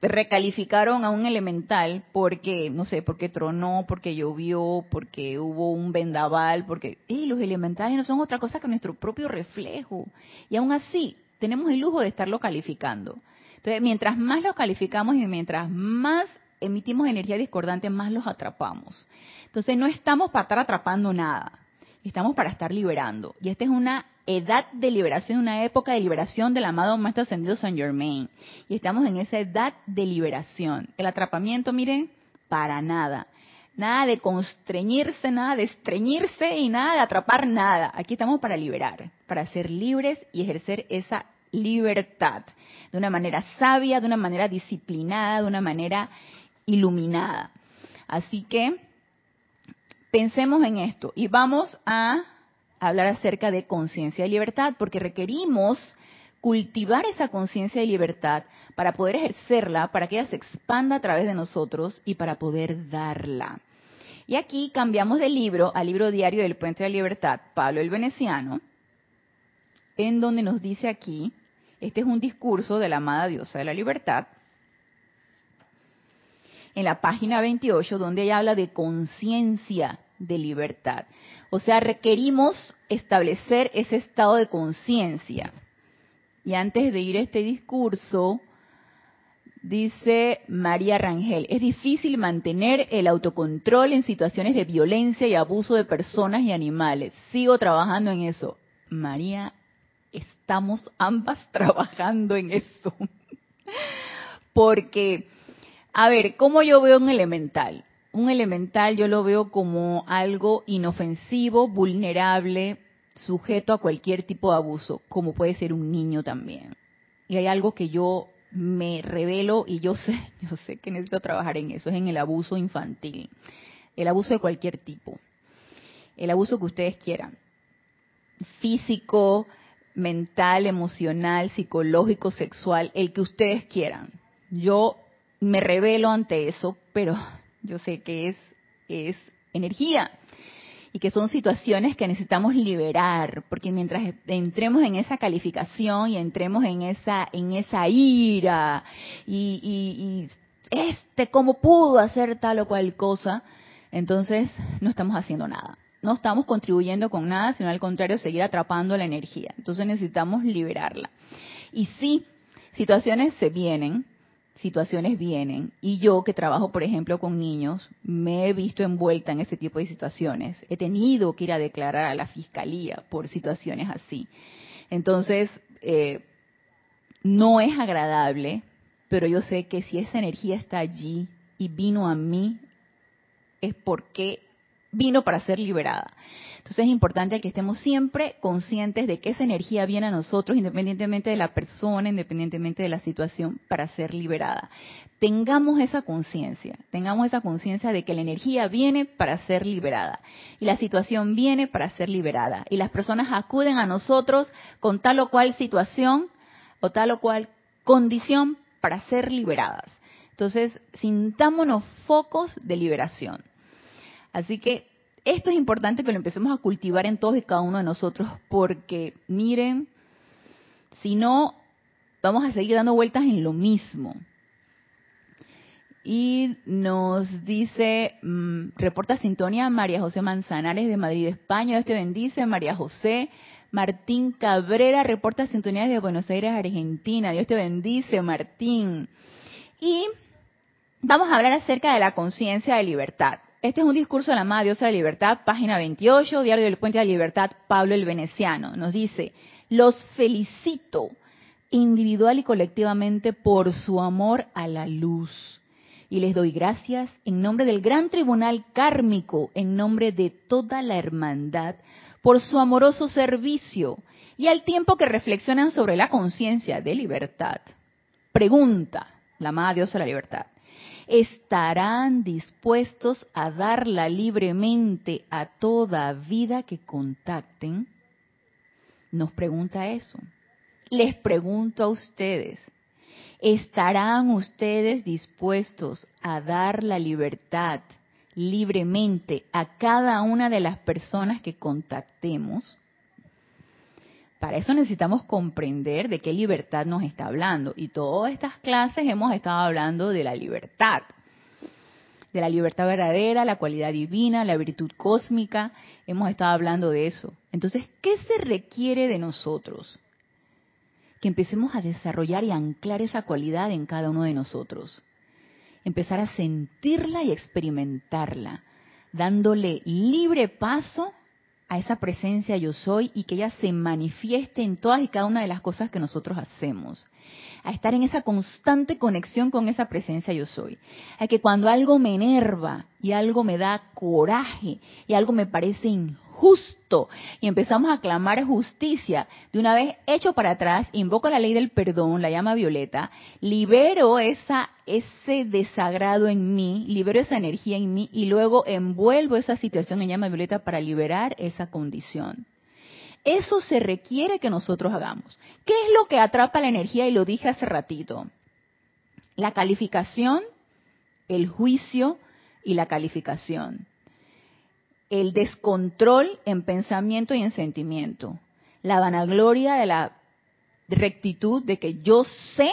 recalificaron a un elemental porque, no sé, porque tronó, porque llovió, porque hubo un vendaval, porque y los elementales no son otra cosa que nuestro propio reflejo. Y aún así, tenemos el lujo de estarlo calificando. Entonces, mientras más lo calificamos y mientras más emitimos energía discordante, más los atrapamos. Entonces, no estamos para estar atrapando nada, estamos para estar liberando. Y esta es una edad de liberación, una época de liberación del amado Maestro Ascendido San Germain. Y estamos en esa edad de liberación. El atrapamiento, miren, para nada. Nada de constreñirse, nada de estreñirse y nada de atrapar nada. Aquí estamos para liberar, para ser libres y ejercer esa libertad de una manera sabia, de una manera disciplinada, de una manera iluminada. Así que pensemos en esto y vamos a hablar acerca de conciencia de libertad, porque requerimos cultivar esa conciencia de libertad para poder ejercerla, para que ella se expanda a través de nosotros y para poder darla. Y aquí cambiamos de libro al libro diario del Puente de la Libertad, Pablo el Veneciano, en donde nos dice aquí, este es un discurso de la amada diosa de la libertad, en la página 28, donde ella habla de conciencia de libertad. O sea, requerimos establecer ese estado de conciencia. Y antes de ir a este discurso, Dice María Rangel, es difícil mantener el autocontrol en situaciones de violencia y abuso de personas y animales. Sigo trabajando en eso. María, estamos ambas trabajando en eso. Porque, a ver, ¿cómo yo veo un elemental? Un elemental yo lo veo como algo inofensivo, vulnerable, sujeto a cualquier tipo de abuso, como puede ser un niño también. Y hay algo que yo me revelo y yo sé, yo sé que necesito trabajar en eso, es en el abuso infantil, el abuso de cualquier tipo, el abuso que ustedes quieran, físico, mental, emocional, psicológico, sexual, el que ustedes quieran. Yo me revelo ante eso, pero yo sé que es, es energía y que son situaciones que necesitamos liberar, porque mientras entremos en esa calificación y entremos en esa en esa ira y, y, este cómo pudo hacer tal o cual cosa, entonces no estamos haciendo nada. No estamos contribuyendo con nada, sino al contrario, seguir atrapando la energía. Entonces necesitamos liberarla. Y sí, situaciones se vienen, situaciones vienen y yo que trabajo, por ejemplo, con niños, me he visto envuelta en ese tipo de situaciones. He tenido que ir a declarar a la fiscalía por situaciones así. Entonces, eh, no es agradable, pero yo sé que si esa energía está allí y vino a mí, es porque vino para ser liberada. Entonces es importante que estemos siempre conscientes de que esa energía viene a nosotros independientemente de la persona, independientemente de la situación, para ser liberada. Tengamos esa conciencia, tengamos esa conciencia de que la energía viene para ser liberada y la situación viene para ser liberada y las personas acuden a nosotros con tal o cual situación o tal o cual condición para ser liberadas. Entonces, sintámonos focos de liberación. Así que esto es importante que lo empecemos a cultivar en todos y cada uno de nosotros porque, miren, si no, vamos a seguir dando vueltas en lo mismo. Y nos dice, mm, reporta sintonía María José Manzanares de Madrid, España. Dios te bendice, María José. Martín Cabrera reporta sintonía de Buenos Aires, Argentina. Dios te bendice, Martín. Y vamos a hablar acerca de la conciencia de libertad. Este es un discurso de la amada diosa de la libertad, página 28, Diario del Puente de la Libertad, Pablo el Veneciano. Nos dice, los felicito individual y colectivamente por su amor a la luz. Y les doy gracias en nombre del gran tribunal kármico, en nombre de toda la hermandad, por su amoroso servicio y al tiempo que reflexionan sobre la conciencia de libertad. Pregunta, la amada diosa de la libertad, estarán dispuestos a darla libremente a toda vida que contacten? Nos pregunta eso. Les pregunto a ustedes, ¿estarán ustedes dispuestos a dar la libertad libremente a cada una de las personas que contactemos? Para eso necesitamos comprender de qué libertad nos está hablando. Y todas estas clases hemos estado hablando de la libertad. De la libertad verdadera, la cualidad divina, la virtud cósmica. Hemos estado hablando de eso. Entonces, ¿qué se requiere de nosotros? Que empecemos a desarrollar y anclar esa cualidad en cada uno de nosotros. Empezar a sentirla y experimentarla, dándole libre paso a esa presencia yo soy y que ella se manifieste en todas y cada una de las cosas que nosotros hacemos. A estar en esa constante conexión con esa presencia yo soy. A que cuando algo me enerva y algo me da coraje y algo me parece injusto, justo y empezamos a clamar justicia, de una vez hecho para atrás, invoco la ley del perdón, la llama violeta, libero esa ese desagrado en mí, libero esa energía en mí y luego envuelvo esa situación en llama violeta para liberar esa condición. Eso se requiere que nosotros hagamos. ¿Qué es lo que atrapa la energía? Y lo dije hace ratito. La calificación, el juicio y la calificación el descontrol en pensamiento y en sentimiento, la vanagloria de la rectitud de que yo sé,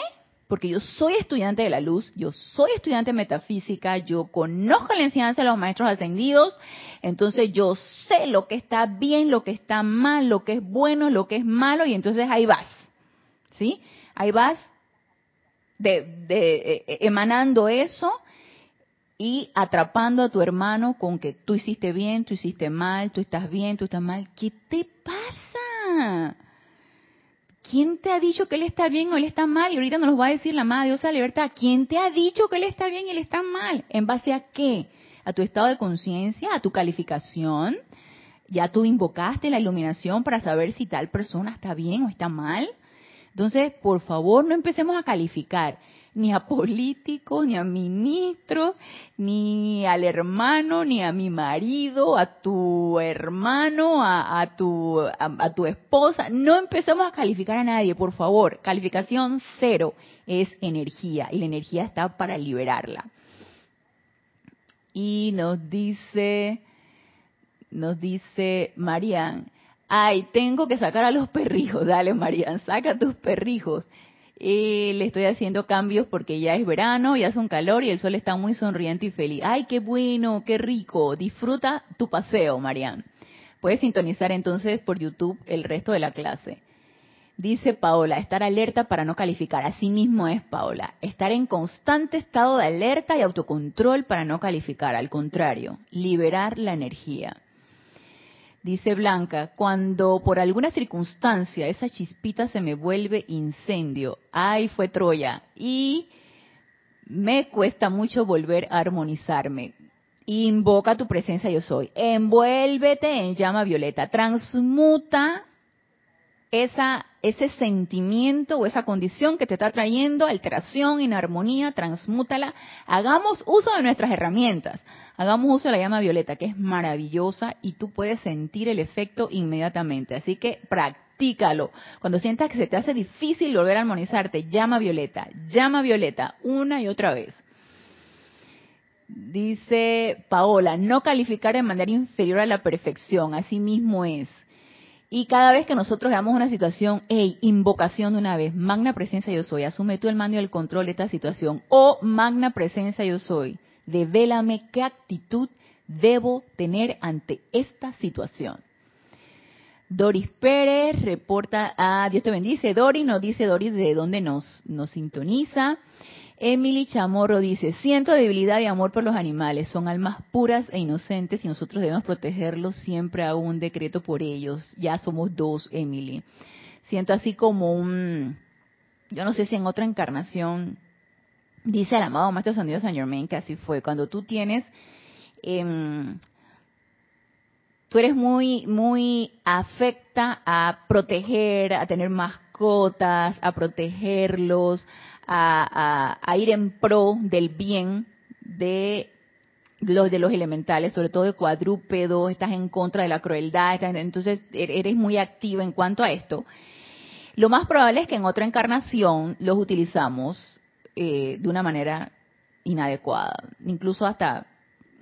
porque yo soy estudiante de la luz, yo soy estudiante de metafísica, yo conozco la enseñanza de los maestros ascendidos, entonces yo sé lo que está bien, lo que está mal, lo que es bueno, lo que es malo, y entonces ahí vas, ¿sí? Ahí vas de, de eh, emanando eso y atrapando a tu hermano con que tú hiciste bien, tú hiciste mal, tú estás bien, tú estás mal. ¿Qué te pasa? ¿Quién te ha dicho que él está bien o él está mal? Y ahorita nos lo va a decir la Madre Dios de la Libertad. ¿Quién te ha dicho que él está bien y él está mal? ¿En base a qué? ¿A tu estado de conciencia? ¿A tu calificación? ¿Ya tú invocaste la iluminación para saber si tal persona está bien o está mal? Entonces, por favor, no empecemos a calificar ni a políticos, ni a ministros, ni al hermano, ni a mi marido, a tu hermano, a, tu, a, tu esposa. No empecemos a calificar a nadie, por favor. Calificación cero es energía y la energía está para liberarla. Y nos dice, nos dice Marian, ay, tengo que sacar a los perrijos. Dale, Marian, saca tus perrijos. Y le estoy haciendo cambios porque ya es verano, ya hace un calor y el sol está muy sonriente y feliz. Ay, qué bueno, qué rico. Disfruta tu paseo, Marian. Puedes sintonizar entonces por YouTube el resto de la clase. Dice Paola, estar alerta para no calificar. Así mismo es, Paola. Estar en constante estado de alerta y autocontrol para no calificar. Al contrario, liberar la energía. Dice Blanca, cuando por alguna circunstancia esa chispita se me vuelve incendio, ay, fue Troya, y me cuesta mucho volver a armonizarme. Invoca tu presencia yo soy. Envuélvete en llama violeta. Transmuta esa, ese sentimiento o esa condición que te está trayendo alteración, inarmonía, transmútala. Hagamos uso de nuestras herramientas. Hagamos uso de la llama violeta, que es maravillosa y tú puedes sentir el efecto inmediatamente. Así que practícalo. Cuando sientas que se te hace difícil volver a armonizarte, llama violeta, llama violeta, una y otra vez. Dice Paola, no calificar de manera inferior a la perfección, así mismo es. Y cada vez que nosotros veamos una situación, hey, invocación de una vez, magna presencia yo soy, asume tú el mando y el control de esta situación. O magna presencia yo soy, devélame qué actitud debo tener ante esta situación. Doris Pérez reporta a Dios te bendice. Doris nos dice Doris de dónde nos, nos sintoniza. Emily Chamorro dice, siento debilidad y amor por los animales, son almas puras e inocentes y nosotros debemos protegerlos siempre a un decreto por ellos. Ya somos dos, Emily. Siento así como un, yo no sé si en otra encarnación, dice el amado Maestro San Dios San Germain que así fue, cuando tú tienes, em, tú eres muy, muy afecta a proteger, a tener mascotas, a protegerlos, a, ir en pro del bien de los de los elementales, sobre todo de cuadrúpedos, estás en contra de la crueldad, entonces er, eres muy activa en cuanto a esto. Lo más probable es que en otra encarnación los utilizamos eh, de una manera inadecuada, incluso hasta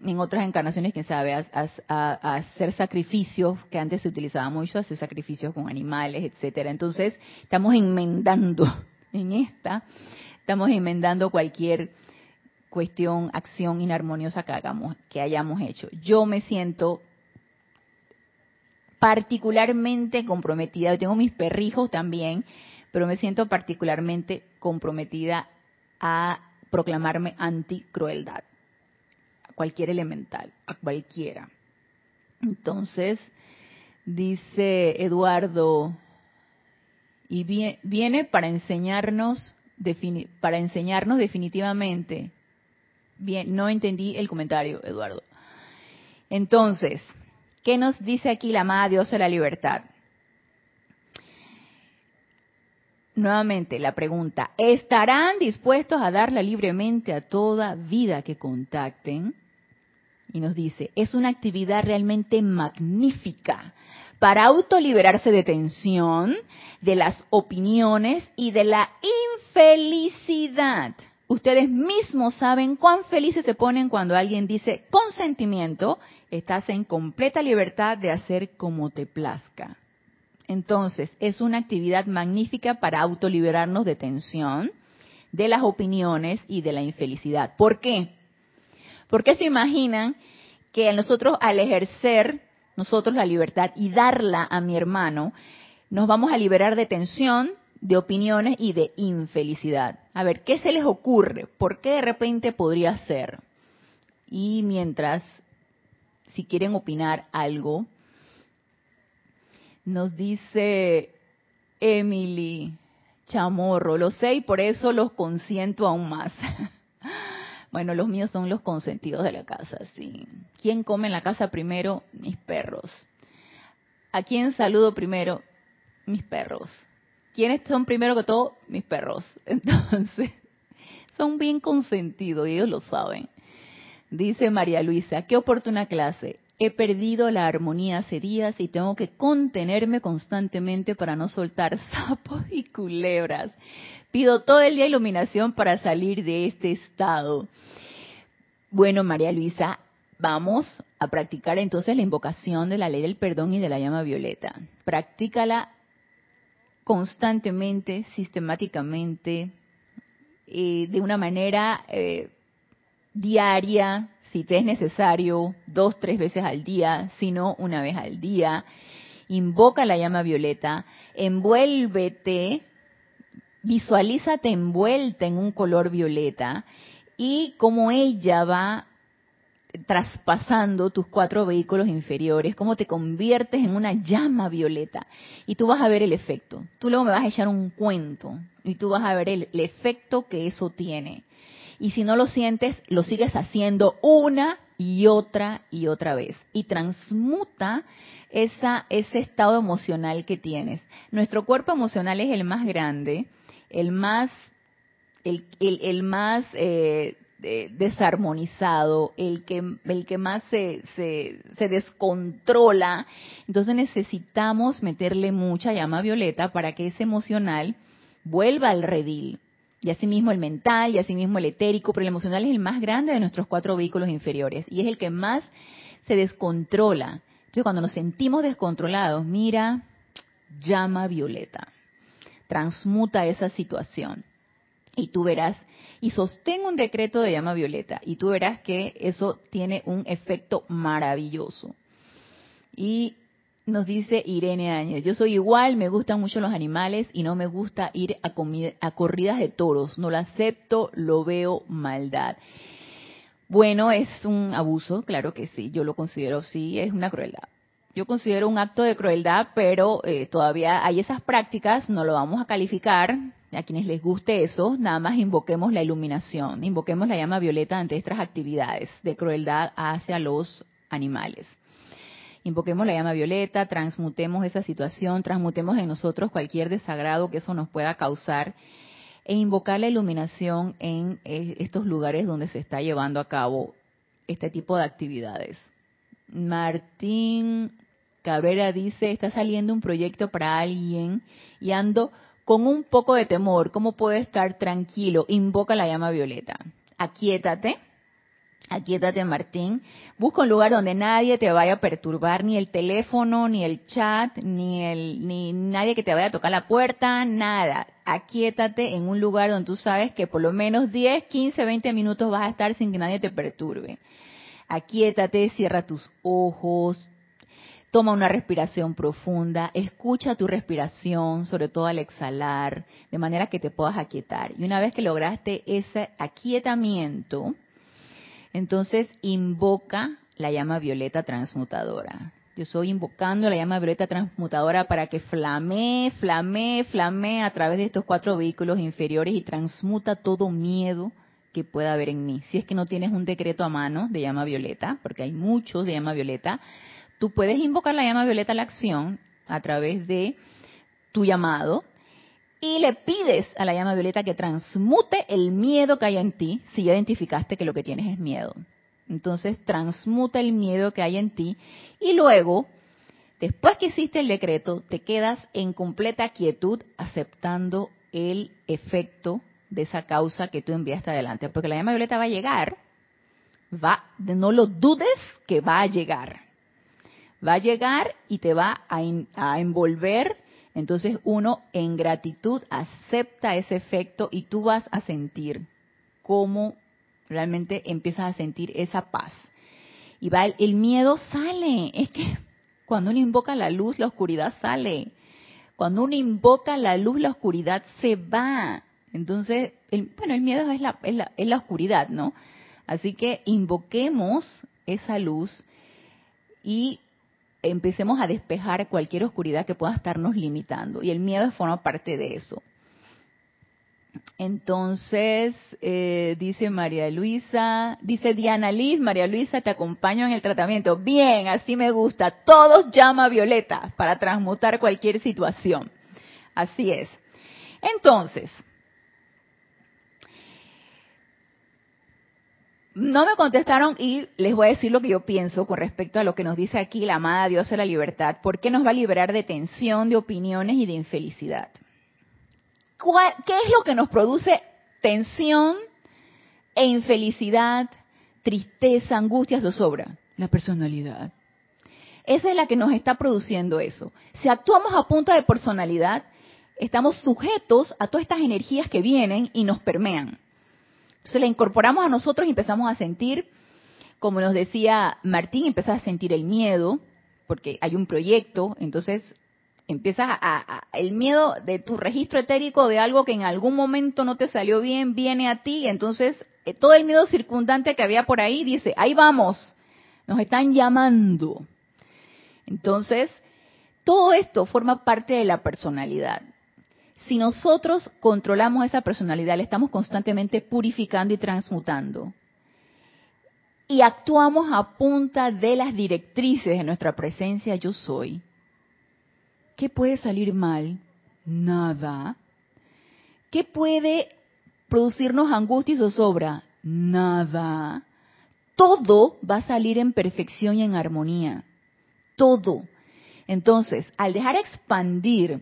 en otras encarnaciones, quién sabe, a, hacer sacrificios que antes se utilizaba mucho, hacer sacrificios con animales, etcétera. Entonces estamos enmendando en esta, estamos enmendando cualquier cuestión, acción inarmoniosa que hagamos, que hayamos hecho. Yo me siento particularmente comprometida, yo tengo mis perrijos también, pero me siento particularmente comprometida a proclamarme anti-crueldad, a cualquier elemental, a cualquiera. Entonces, dice Eduardo, y viene para enseñarnos para enseñarnos definitivamente. Bien, no entendí el comentario, Eduardo. Entonces, ¿qué nos dice aquí la amada diosa de la libertad? Nuevamente la pregunta, ¿estarán dispuestos a darla libremente a toda vida que contacten? Y nos dice, es una actividad realmente magnífica para autoliberarse de tensión, de las opiniones y de la infelicidad. Ustedes mismos saben cuán felices se ponen cuando alguien dice consentimiento, estás en completa libertad de hacer como te plazca. Entonces, es una actividad magnífica para autoliberarnos de tensión, de las opiniones y de la infelicidad. ¿Por qué? Porque se imaginan que nosotros al ejercer nosotros la libertad y darla a mi hermano, nos vamos a liberar de tensión, de opiniones y de infelicidad. A ver, ¿qué se les ocurre? ¿Por qué de repente podría ser? Y mientras, si quieren opinar algo, nos dice Emily Chamorro, lo sé y por eso los consiento aún más. bueno, los míos son los consentidos de la casa, sí. ¿Quién come en la casa primero? Mis perros. ¿A quién saludo primero? Mis perros. ¿Quiénes son primero que todo? Mis perros. Entonces, son bien consentidos y ellos lo saben. Dice María Luisa, qué oportuna clase. He perdido la armonía hace días y tengo que contenerme constantemente para no soltar sapos y culebras. Pido todo el día iluminación para salir de este estado. Bueno, María Luisa, vamos a practicar entonces la invocación de la ley del perdón y de la llama violeta. Practícala constantemente, sistemáticamente, eh, de una manera eh, diaria, si te es necesario, dos, tres veces al día, si no, una vez al día. Invoca la llama violeta, envuélvete, visualízate envuelta en un color violeta y como ella va traspasando tus cuatro vehículos inferiores, cómo te conviertes en una llama violeta. Y tú vas a ver el efecto. Tú luego me vas a echar un cuento y tú vas a ver el, efecto que eso tiene. Y si no lo sientes, lo sigues haciendo una y otra y otra vez. Y transmuta esa, ese estado emocional que tienes. Nuestro cuerpo emocional es el más grande, el más, el, el, más eh, desarmonizado, el que, el que más se, se, se, descontrola. Entonces necesitamos meterle mucha llama violeta para que ese emocional vuelva al redil. Y asimismo el mental, y asimismo el etérico, pero el emocional es el más grande de nuestros cuatro vehículos inferiores y es el que más se descontrola. Entonces cuando nos sentimos descontrolados, mira, llama violeta, transmuta esa situación y tú verás y sostén un decreto de llama violeta y tú verás que eso tiene un efecto maravilloso. Y nos dice Irene Áñez, yo soy igual, me gustan mucho los animales y no me gusta ir a, a corridas de toros, no lo acepto, lo veo maldad. Bueno, es un abuso, claro que sí, yo lo considero sí, es una crueldad. Yo considero un acto de crueldad, pero eh, todavía hay esas prácticas, no lo vamos a calificar, a quienes les guste eso, nada más invoquemos la iluminación, invoquemos la llama violeta ante estas actividades de crueldad hacia los animales. Invoquemos la llama violeta, transmutemos esa situación, transmutemos en nosotros cualquier desagrado que eso nos pueda causar e invocar la iluminación en eh, estos lugares donde se está llevando a cabo este tipo de actividades. Martín Cabrera dice, está saliendo un proyecto para alguien y ando con un poco de temor, ¿cómo puede estar tranquilo? Invoca la llama violeta. Aquietate, aquietate Martín. Busca un lugar donde nadie te vaya a perturbar, ni el teléfono, ni el chat, ni, el, ni nadie que te vaya a tocar la puerta, nada. Aquietate en un lugar donde tú sabes que por lo menos 10, 15, 20 minutos vas a estar sin que nadie te perturbe. Aquietate, cierra tus ojos, Toma una respiración profunda, escucha tu respiración, sobre todo al exhalar, de manera que te puedas aquietar. Y una vez que lograste ese aquietamiento, entonces invoca la llama violeta transmutadora. Yo estoy invocando la llama violeta transmutadora para que flamee, flamee, flamee a través de estos cuatro vehículos inferiores y transmuta todo miedo que pueda haber en mí. Si es que no tienes un decreto a mano de llama violeta, porque hay muchos de llama violeta, Tú puedes invocar la llama violeta a la acción a través de tu llamado y le pides a la llama violeta que transmute el miedo que hay en ti si ya identificaste que lo que tienes es miedo. Entonces transmuta el miedo que hay en ti y luego, después que hiciste el decreto, te quedas en completa quietud aceptando el efecto de esa causa que tú enviaste adelante. Porque la llama violeta va a llegar, va, no lo dudes que va a llegar va a llegar y te va a, envolver. Entonces uno en gratitud acepta ese efecto y tú vas a sentir cómo realmente empiezas a sentir esa paz. Y va el, miedo sale. Es que cuando uno invoca la luz, la oscuridad sale. Cuando uno invoca la luz, la oscuridad se va. Entonces, bueno, el miedo es la, es, la, es la oscuridad, ¿no? Así que invoquemos esa luz y empecemos a despejar cualquier oscuridad que pueda estarnos limitando. Y el miedo forma parte de eso. Entonces, eh, dice María Luisa, dice Diana Liz, María Luisa, te acompaño en el tratamiento. Bien, así me gusta. Todos llama a Violeta para transmutar cualquier situación. Así es. Entonces, no me contestaron y les voy a decir lo que yo pienso con respecto a lo que nos dice aquí la amada Dios de la libertad. ¿Por qué nos va a liberar de tensión, de opiniones y de infelicidad? ¿Qué es lo que nos produce tensión e infelicidad, tristeza, angustia, zozobra? La personalidad. Esa es la que nos está produciendo eso. Si actuamos a punta de personalidad, estamos sujetos a todas estas energías que vienen y nos permean. Entonces la incorporamos a nosotros y empezamos a sentir, como nos decía Martín, empezás a sentir el miedo, porque hay un proyecto, entonces empiezas a, el miedo de tu registro etérico de algo que en algún momento no te salió bien, viene a ti, entonces eh, todo el miedo circundante que había por ahí dice, ahí vamos, nos están llamando. Entonces, todo esto forma parte de la personalidad. Si nosotros controlamos esa personalidad, le estamos constantemente purificando y transmutando. Y actuamos a punta de las directrices de nuestra presencia yo soy. ¿Qué puede salir mal? Nada. ¿Qué puede producirnos angustia y zozobra? Nada. Todo va a salir en perfección y en armonía. Todo. Entonces, al dejar expandir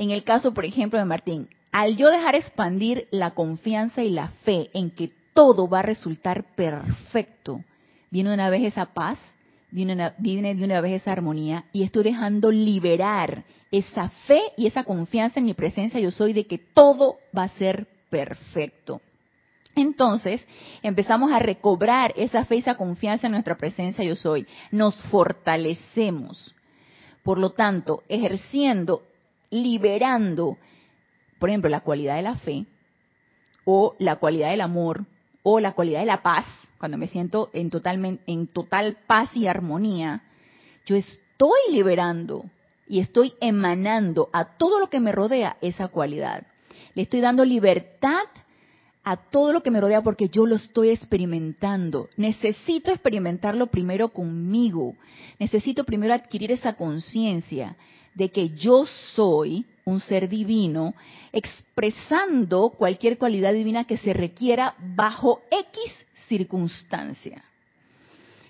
en el caso, por ejemplo, de Martín, al yo dejar expandir la confianza y la fe en que todo va a resultar perfecto, viene una vez esa paz, viene, viene de una vez esa armonía y estoy dejando liberar esa fe y esa confianza en mi presencia yo soy de que todo va a ser perfecto. Entonces empezamos a recobrar esa fe y esa confianza en nuestra presencia yo soy. Nos fortalecemos. Por lo tanto, ejerciendo liberando, por ejemplo, la cualidad de la fe, o la cualidad del amor, o la cualidad de la paz, cuando me siento en, en total paz y armonía, yo estoy liberando y estoy emanando a todo lo que me rodea esa cualidad. Le estoy dando libertad a todo lo que me rodea porque yo lo estoy experimentando. Necesito experimentarlo primero conmigo. Necesito primero adquirir esa conciencia de que yo soy un ser divino, expresando cualquier cualidad divina que se requiera bajo X circunstancia.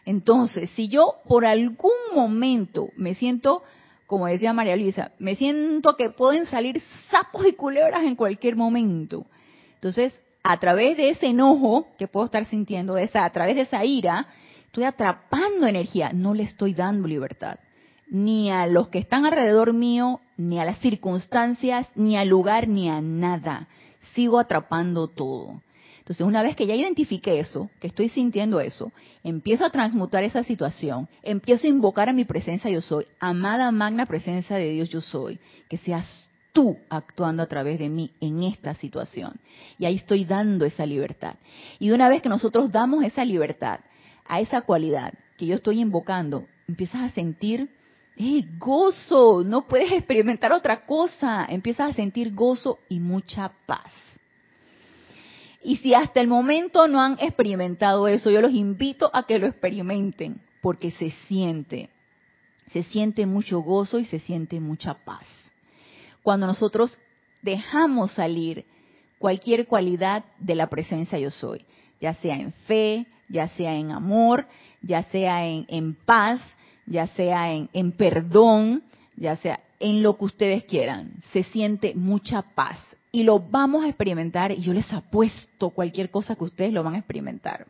Entonces, si yo por algún momento me siento, como decía María Luisa, me siento que pueden salir sapos y culebras en cualquier momento. Entonces, a través de ese enojo que puedo estar sintiendo, esa, a través de esa ira, estoy atrapando energía, no le estoy dando libertad ni a los que están alrededor mío, ni a las circunstancias, ni al lugar, ni a nada. Sigo atrapando todo. Entonces, una vez que ya identifique eso, que estoy sintiendo eso, empiezo a transmutar esa situación, empiezo a invocar a mi presencia yo soy, amada magna presencia de Dios yo soy, que seas tú actuando a través de mí en esta situación. Y ahí estoy dando esa libertad. Y una vez que nosotros damos esa libertad a esa cualidad que yo estoy invocando, empiezas a sentir ¡Eh, gozo! No puedes experimentar otra cosa. Empiezas a sentir gozo y mucha paz. Y si hasta el momento no han experimentado eso, yo los invito a que lo experimenten, porque se siente, se siente mucho gozo y se siente mucha paz. Cuando nosotros dejamos salir cualquier cualidad de la presencia yo soy, ya sea en fe, ya sea en amor, ya sea en, en paz, ya sea en, perdón, ya sea en lo que ustedes quieran. Se siente mucha paz y lo vamos a experimentar y yo les apuesto cualquier cosa que ustedes lo van a experimentar.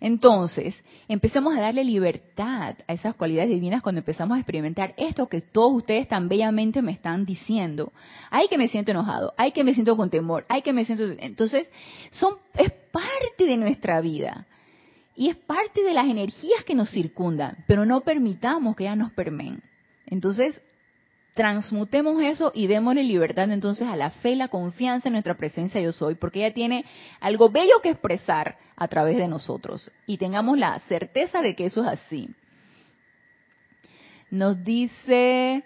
Entonces, empecemos a darle libertad a esas cualidades divinas cuando empezamos a experimentar esto que todos ustedes tan bellamente me están diciendo. Hay que me siento enojado, hay que me siento con temor, hay que me siento... Entonces, son, es parte de nuestra vida. Y es parte de las energías que nos circundan, pero no permitamos que ellas nos permeen. Entonces, transmutemos eso y démosle libertad entonces a la fe, la confianza en nuestra presencia yo soy, porque ella tiene algo bello que expresar a través de nosotros y tengamos la certeza de que eso es así. Nos dice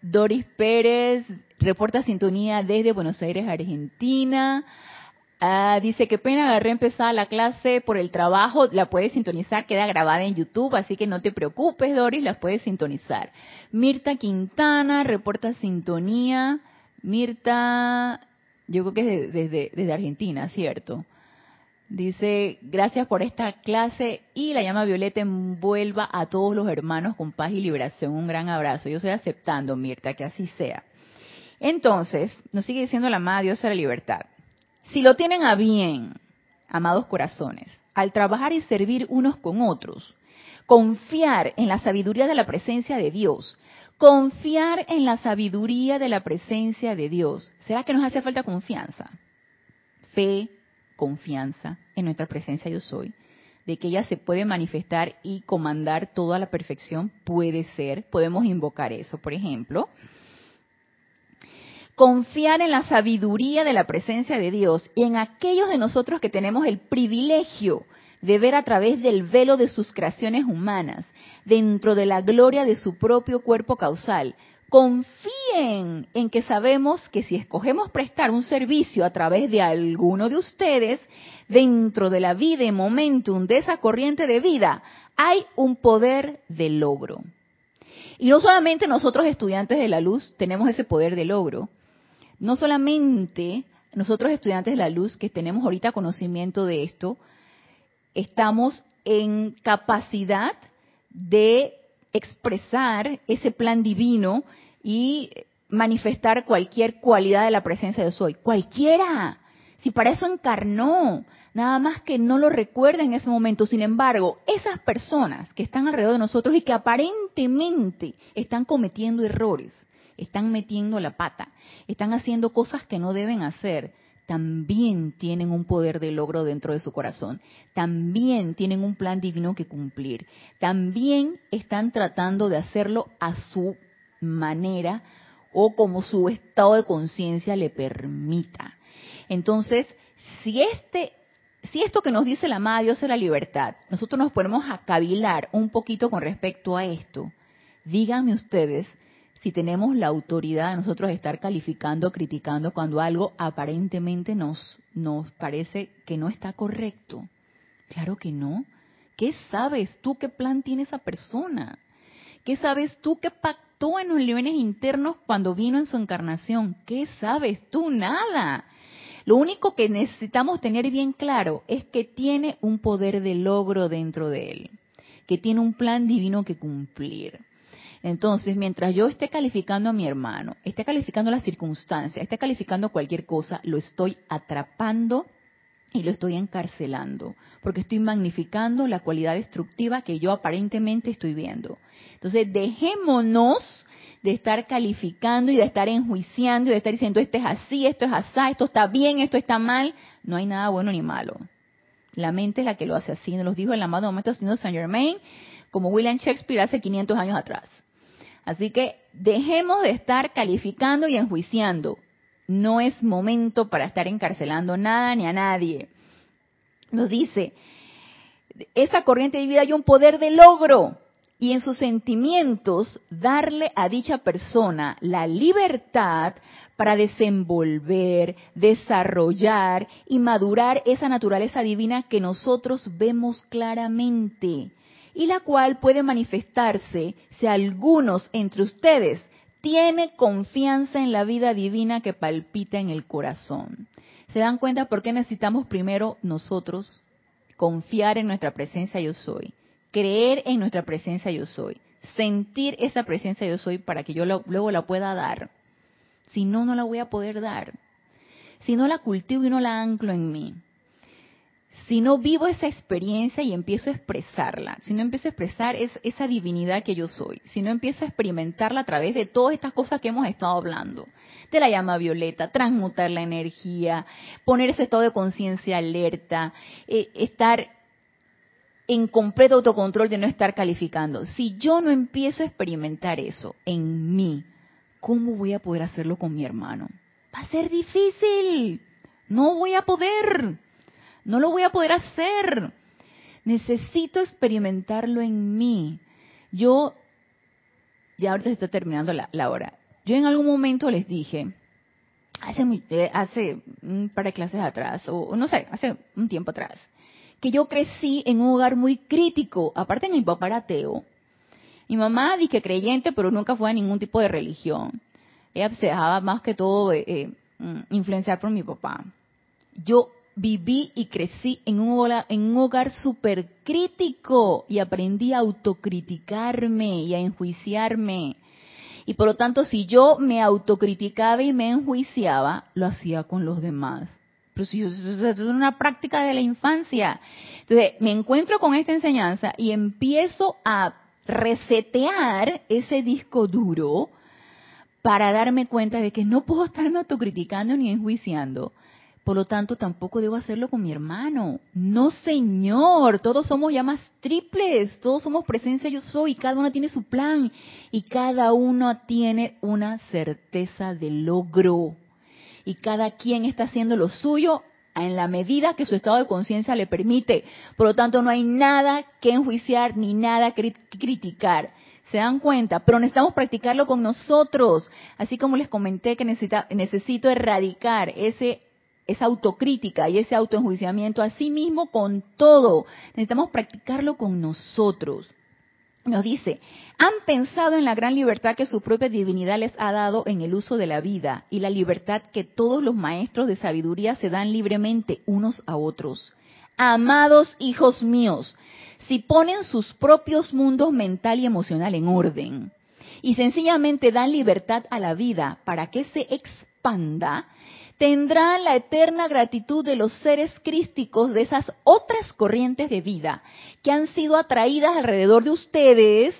Doris Pérez, reporta sintonía desde Buenos Aires, Argentina. Ah, dice que pena agarré empezar la clase por el trabajo, la puedes sintonizar, queda grabada en YouTube, así que no te preocupes, Doris, la puedes sintonizar. Mirta Quintana reporta sintonía. Mirta, yo creo que es desde, desde Argentina, ¿cierto? Dice, gracias por esta clase y la llama Violeta envuelva a todos los hermanos con paz y liberación. Un gran abrazo. Yo estoy aceptando, Mirta, que así sea. Entonces, nos sigue diciendo la amada Dios de la libertad. Si lo tienen a bien, amados corazones, al trabajar y servir unos con otros, confiar en la sabiduría de la presencia de Dios, confiar en la sabiduría de la presencia de Dios, ¿será que nos hace falta confianza? Fe, confianza en nuestra presencia yo soy, de que ella se puede manifestar y comandar toda la perfección, puede ser, podemos invocar eso, por ejemplo, confiar en la sabiduría de la presencia de Dios y en aquellos de nosotros que tenemos el privilegio de ver a través del velo de sus creaciones humanas, dentro de la gloria de su propio cuerpo causal. Confíen en que sabemos que si escogemos prestar un servicio a través de alguno de ustedes, dentro de la vida y momentum de esa corriente de vida, hay un poder de logro. Y no solamente nosotros estudiantes de la luz tenemos ese poder de logro, no solamente nosotros estudiantes de la luz que tenemos ahorita conocimiento de esto, estamos en capacidad de expresar ese plan divino y manifestar cualquier cualidad de la presencia de soy. Cualquiera. Si para eso encarnó, nada más que no lo recuerda en ese momento. Sin embargo, esas personas que están alrededor de nosotros y que aparentemente están cometiendo errores, están metiendo la pata, están haciendo cosas que no deben hacer, también tienen un poder de logro dentro de su corazón, también tienen un plan divino que cumplir, también están tratando de hacerlo a su manera o como su estado de conciencia le permita. Entonces, si este si esto que nos dice la amada Dios es la libertad, nosotros nos ponemos a cavilar un poquito con respecto a esto, díganme ustedes si tenemos la autoridad de nosotros estar calificando, criticando cuando algo aparentemente nos, nos parece que no está correcto. Claro que no. ¿Qué sabes tú qué plan tiene esa persona? ¿Qué sabes tú qué pactó en los niveles internos cuando vino en su encarnación? ¿Qué sabes tú? Nada. Lo único que necesitamos tener bien claro es que tiene un poder de logro dentro de él, que tiene un plan divino que cumplir. Entonces, mientras yo esté calificando a mi hermano, esté calificando las circunstancias, esté calificando cualquier cosa, lo estoy atrapando y lo estoy encarcelando, porque estoy magnificando la cualidad destructiva que yo aparentemente estoy viendo. Entonces, dejémonos de estar calificando y de estar enjuiciando y de estar diciendo esto es así, esto es así, esto está bien, esto está mal. No hay nada bueno ni malo. La mente es la que lo hace así. Nos lo dijo el amado maestro Saint Germain, como William Shakespeare hace 500 años atrás. Así que dejemos de estar calificando y enjuiciando. No es momento para estar encarcelando nada ni a nadie. Nos dice, esa corriente de vida hay un poder de logro y en sus sentimientos darle a dicha persona la libertad para desenvolver, desarrollar y madurar esa naturaleza divina que nosotros vemos claramente y la cual puede manifestarse si algunos entre ustedes tiene confianza en la vida divina que palpita en el corazón. ¿Se dan cuenta por qué necesitamos primero nosotros confiar en nuestra presencia yo soy, creer en nuestra presencia yo soy, sentir esa presencia yo soy para que yo luego la pueda dar? Si no, no la voy a poder dar. Si no la cultivo y no la anclo en mí si no vivo esa experiencia y empiezo a expresarla, si no empiezo a expresar esa divinidad que yo soy, si no empiezo a experimentarla a través de todas estas cosas que hemos estado hablando, de la llama violeta, transmutar la energía, poner ese estado de conciencia alerta, eh, estar en completo autocontrol de no estar calificando. Si yo no empiezo a experimentar eso en mí, ¿cómo voy a poder hacerlo con mi hermano? Va a ser difícil. No voy a poder. No lo voy a poder hacer. Necesito experimentarlo en mí. Yo, ya ahorita se está terminando la, hora. Yo en algún momento les dije, hace, eh, hace un par de clases atrás, o no sé, hace un tiempo atrás, que yo crecí en un hogar muy crítico. Aparte, mi papá era ateo. Mi mamá dije creyente, pero nunca fue a ningún tipo de religión. Ella se dejaba más que todo eh, eh, mm, influenciar por mi papá. Yo viví y crecí en un hogar, en un hogar súper crítico y aprendí a autocriticarme y a enjuiciarme. Y por lo tanto, si yo me autocriticaba y me enjuiciaba, lo hacía con los demás. Pero si es una práctica de la infancia. Entonces, me encuentro con esta enseñanza y empiezo a resetear ese disco duro para darme cuenta de que no puedo estarme autocriticando ni enjuiciando. Por lo tanto, tampoco debo hacerlo con mi hermano. No, señor, todos somos llamas triples, todos somos presencia yo soy, cada uno tiene su plan y cada uno tiene una certeza de logro. Y cada quien está haciendo lo suyo en la medida que su estado de conciencia le permite. Por lo tanto, no hay nada que enjuiciar ni nada que criticar. ¿Se dan cuenta? Pero necesitamos practicarlo con nosotros. Así como les comenté que necesito erradicar ese esa autocrítica y ese autoenjuiciamiento a sí mismo con todo. Necesitamos practicarlo con nosotros. Nos dice, han pensado en la gran libertad que su propia divinidad les ha dado en el uso de la vida y la libertad que todos los maestros de sabiduría se dan libremente unos a otros. Amados hijos míos, si ponen sus propios mundos mental y emocional en orden y sencillamente dan libertad a la vida para que se expanda, tendrán la eterna gratitud de los seres crísticos de esas otras corrientes de vida que han sido atraídas alrededor de ustedes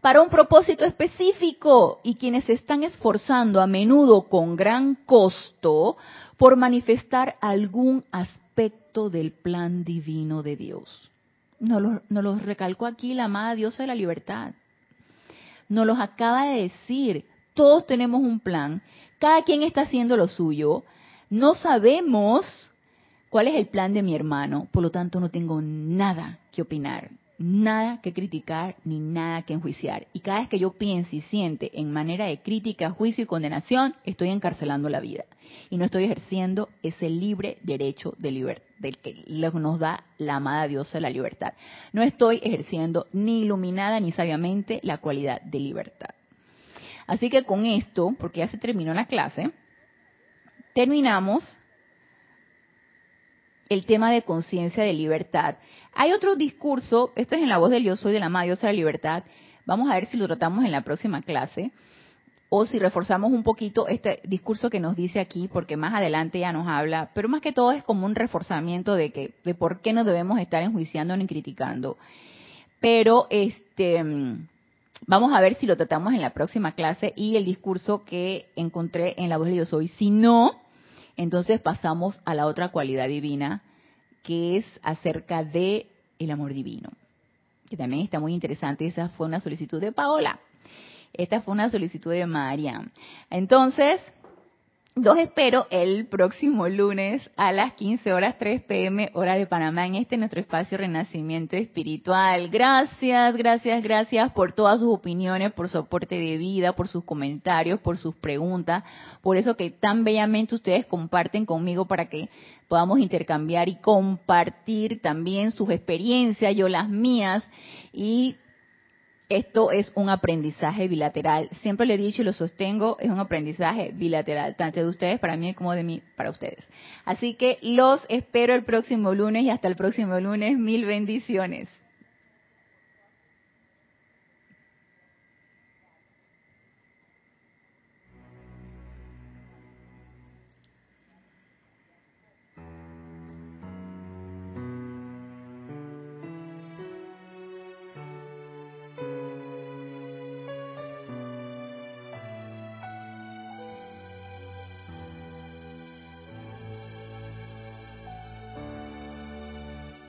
para un propósito específico y quienes se están esforzando a menudo con gran costo por manifestar algún aspecto del plan divino de Dios. Nos lo, nos lo recalcó aquí la amada diosa de la libertad. Nos los acaba de decir. Todos tenemos un plan. Cada quien está haciendo lo suyo. No sabemos cuál es el plan de mi hermano, por lo tanto no tengo nada que opinar, nada que criticar ni nada que enjuiciar. Y cada vez que yo piense y siente en manera de crítica, juicio y condenación, estoy encarcelando la vida y no estoy ejerciendo ese libre derecho de libertad del que nos da la amada diosa la libertad. No estoy ejerciendo ni iluminada ni sabiamente la cualidad de libertad. Así que con esto, porque ya se terminó la clase, terminamos el tema de conciencia de libertad. Hay otro discurso, este es en la voz del yo soy de la amada diosa de la libertad, vamos a ver si lo tratamos en la próxima clase, o si reforzamos un poquito este discurso que nos dice aquí, porque más adelante ya nos habla, pero más que todo es como un reforzamiento de que, de por qué no debemos estar enjuiciando ni criticando. Pero este vamos a ver si lo tratamos en la próxima clase y el discurso que encontré en la voz del yo soy. Si no, entonces pasamos a la otra cualidad divina, que es acerca de el amor divino, que también está muy interesante. Esa fue una solicitud de Paola. Esta fue una solicitud de Mariam. Entonces, los espero el próximo lunes a las 15 horas 3 pm hora de Panamá en este nuestro espacio Renacimiento Espiritual. Gracias, gracias, gracias por todas sus opiniones, por su aporte de vida, por sus comentarios, por sus preguntas, por eso que tan bellamente ustedes comparten conmigo para que podamos intercambiar y compartir también sus experiencias, yo las mías y esto es un aprendizaje bilateral. Siempre le he dicho y lo sostengo, es un aprendizaje bilateral, tanto de ustedes para mí como de mí para ustedes. Así que los espero el próximo lunes y hasta el próximo lunes. Mil bendiciones.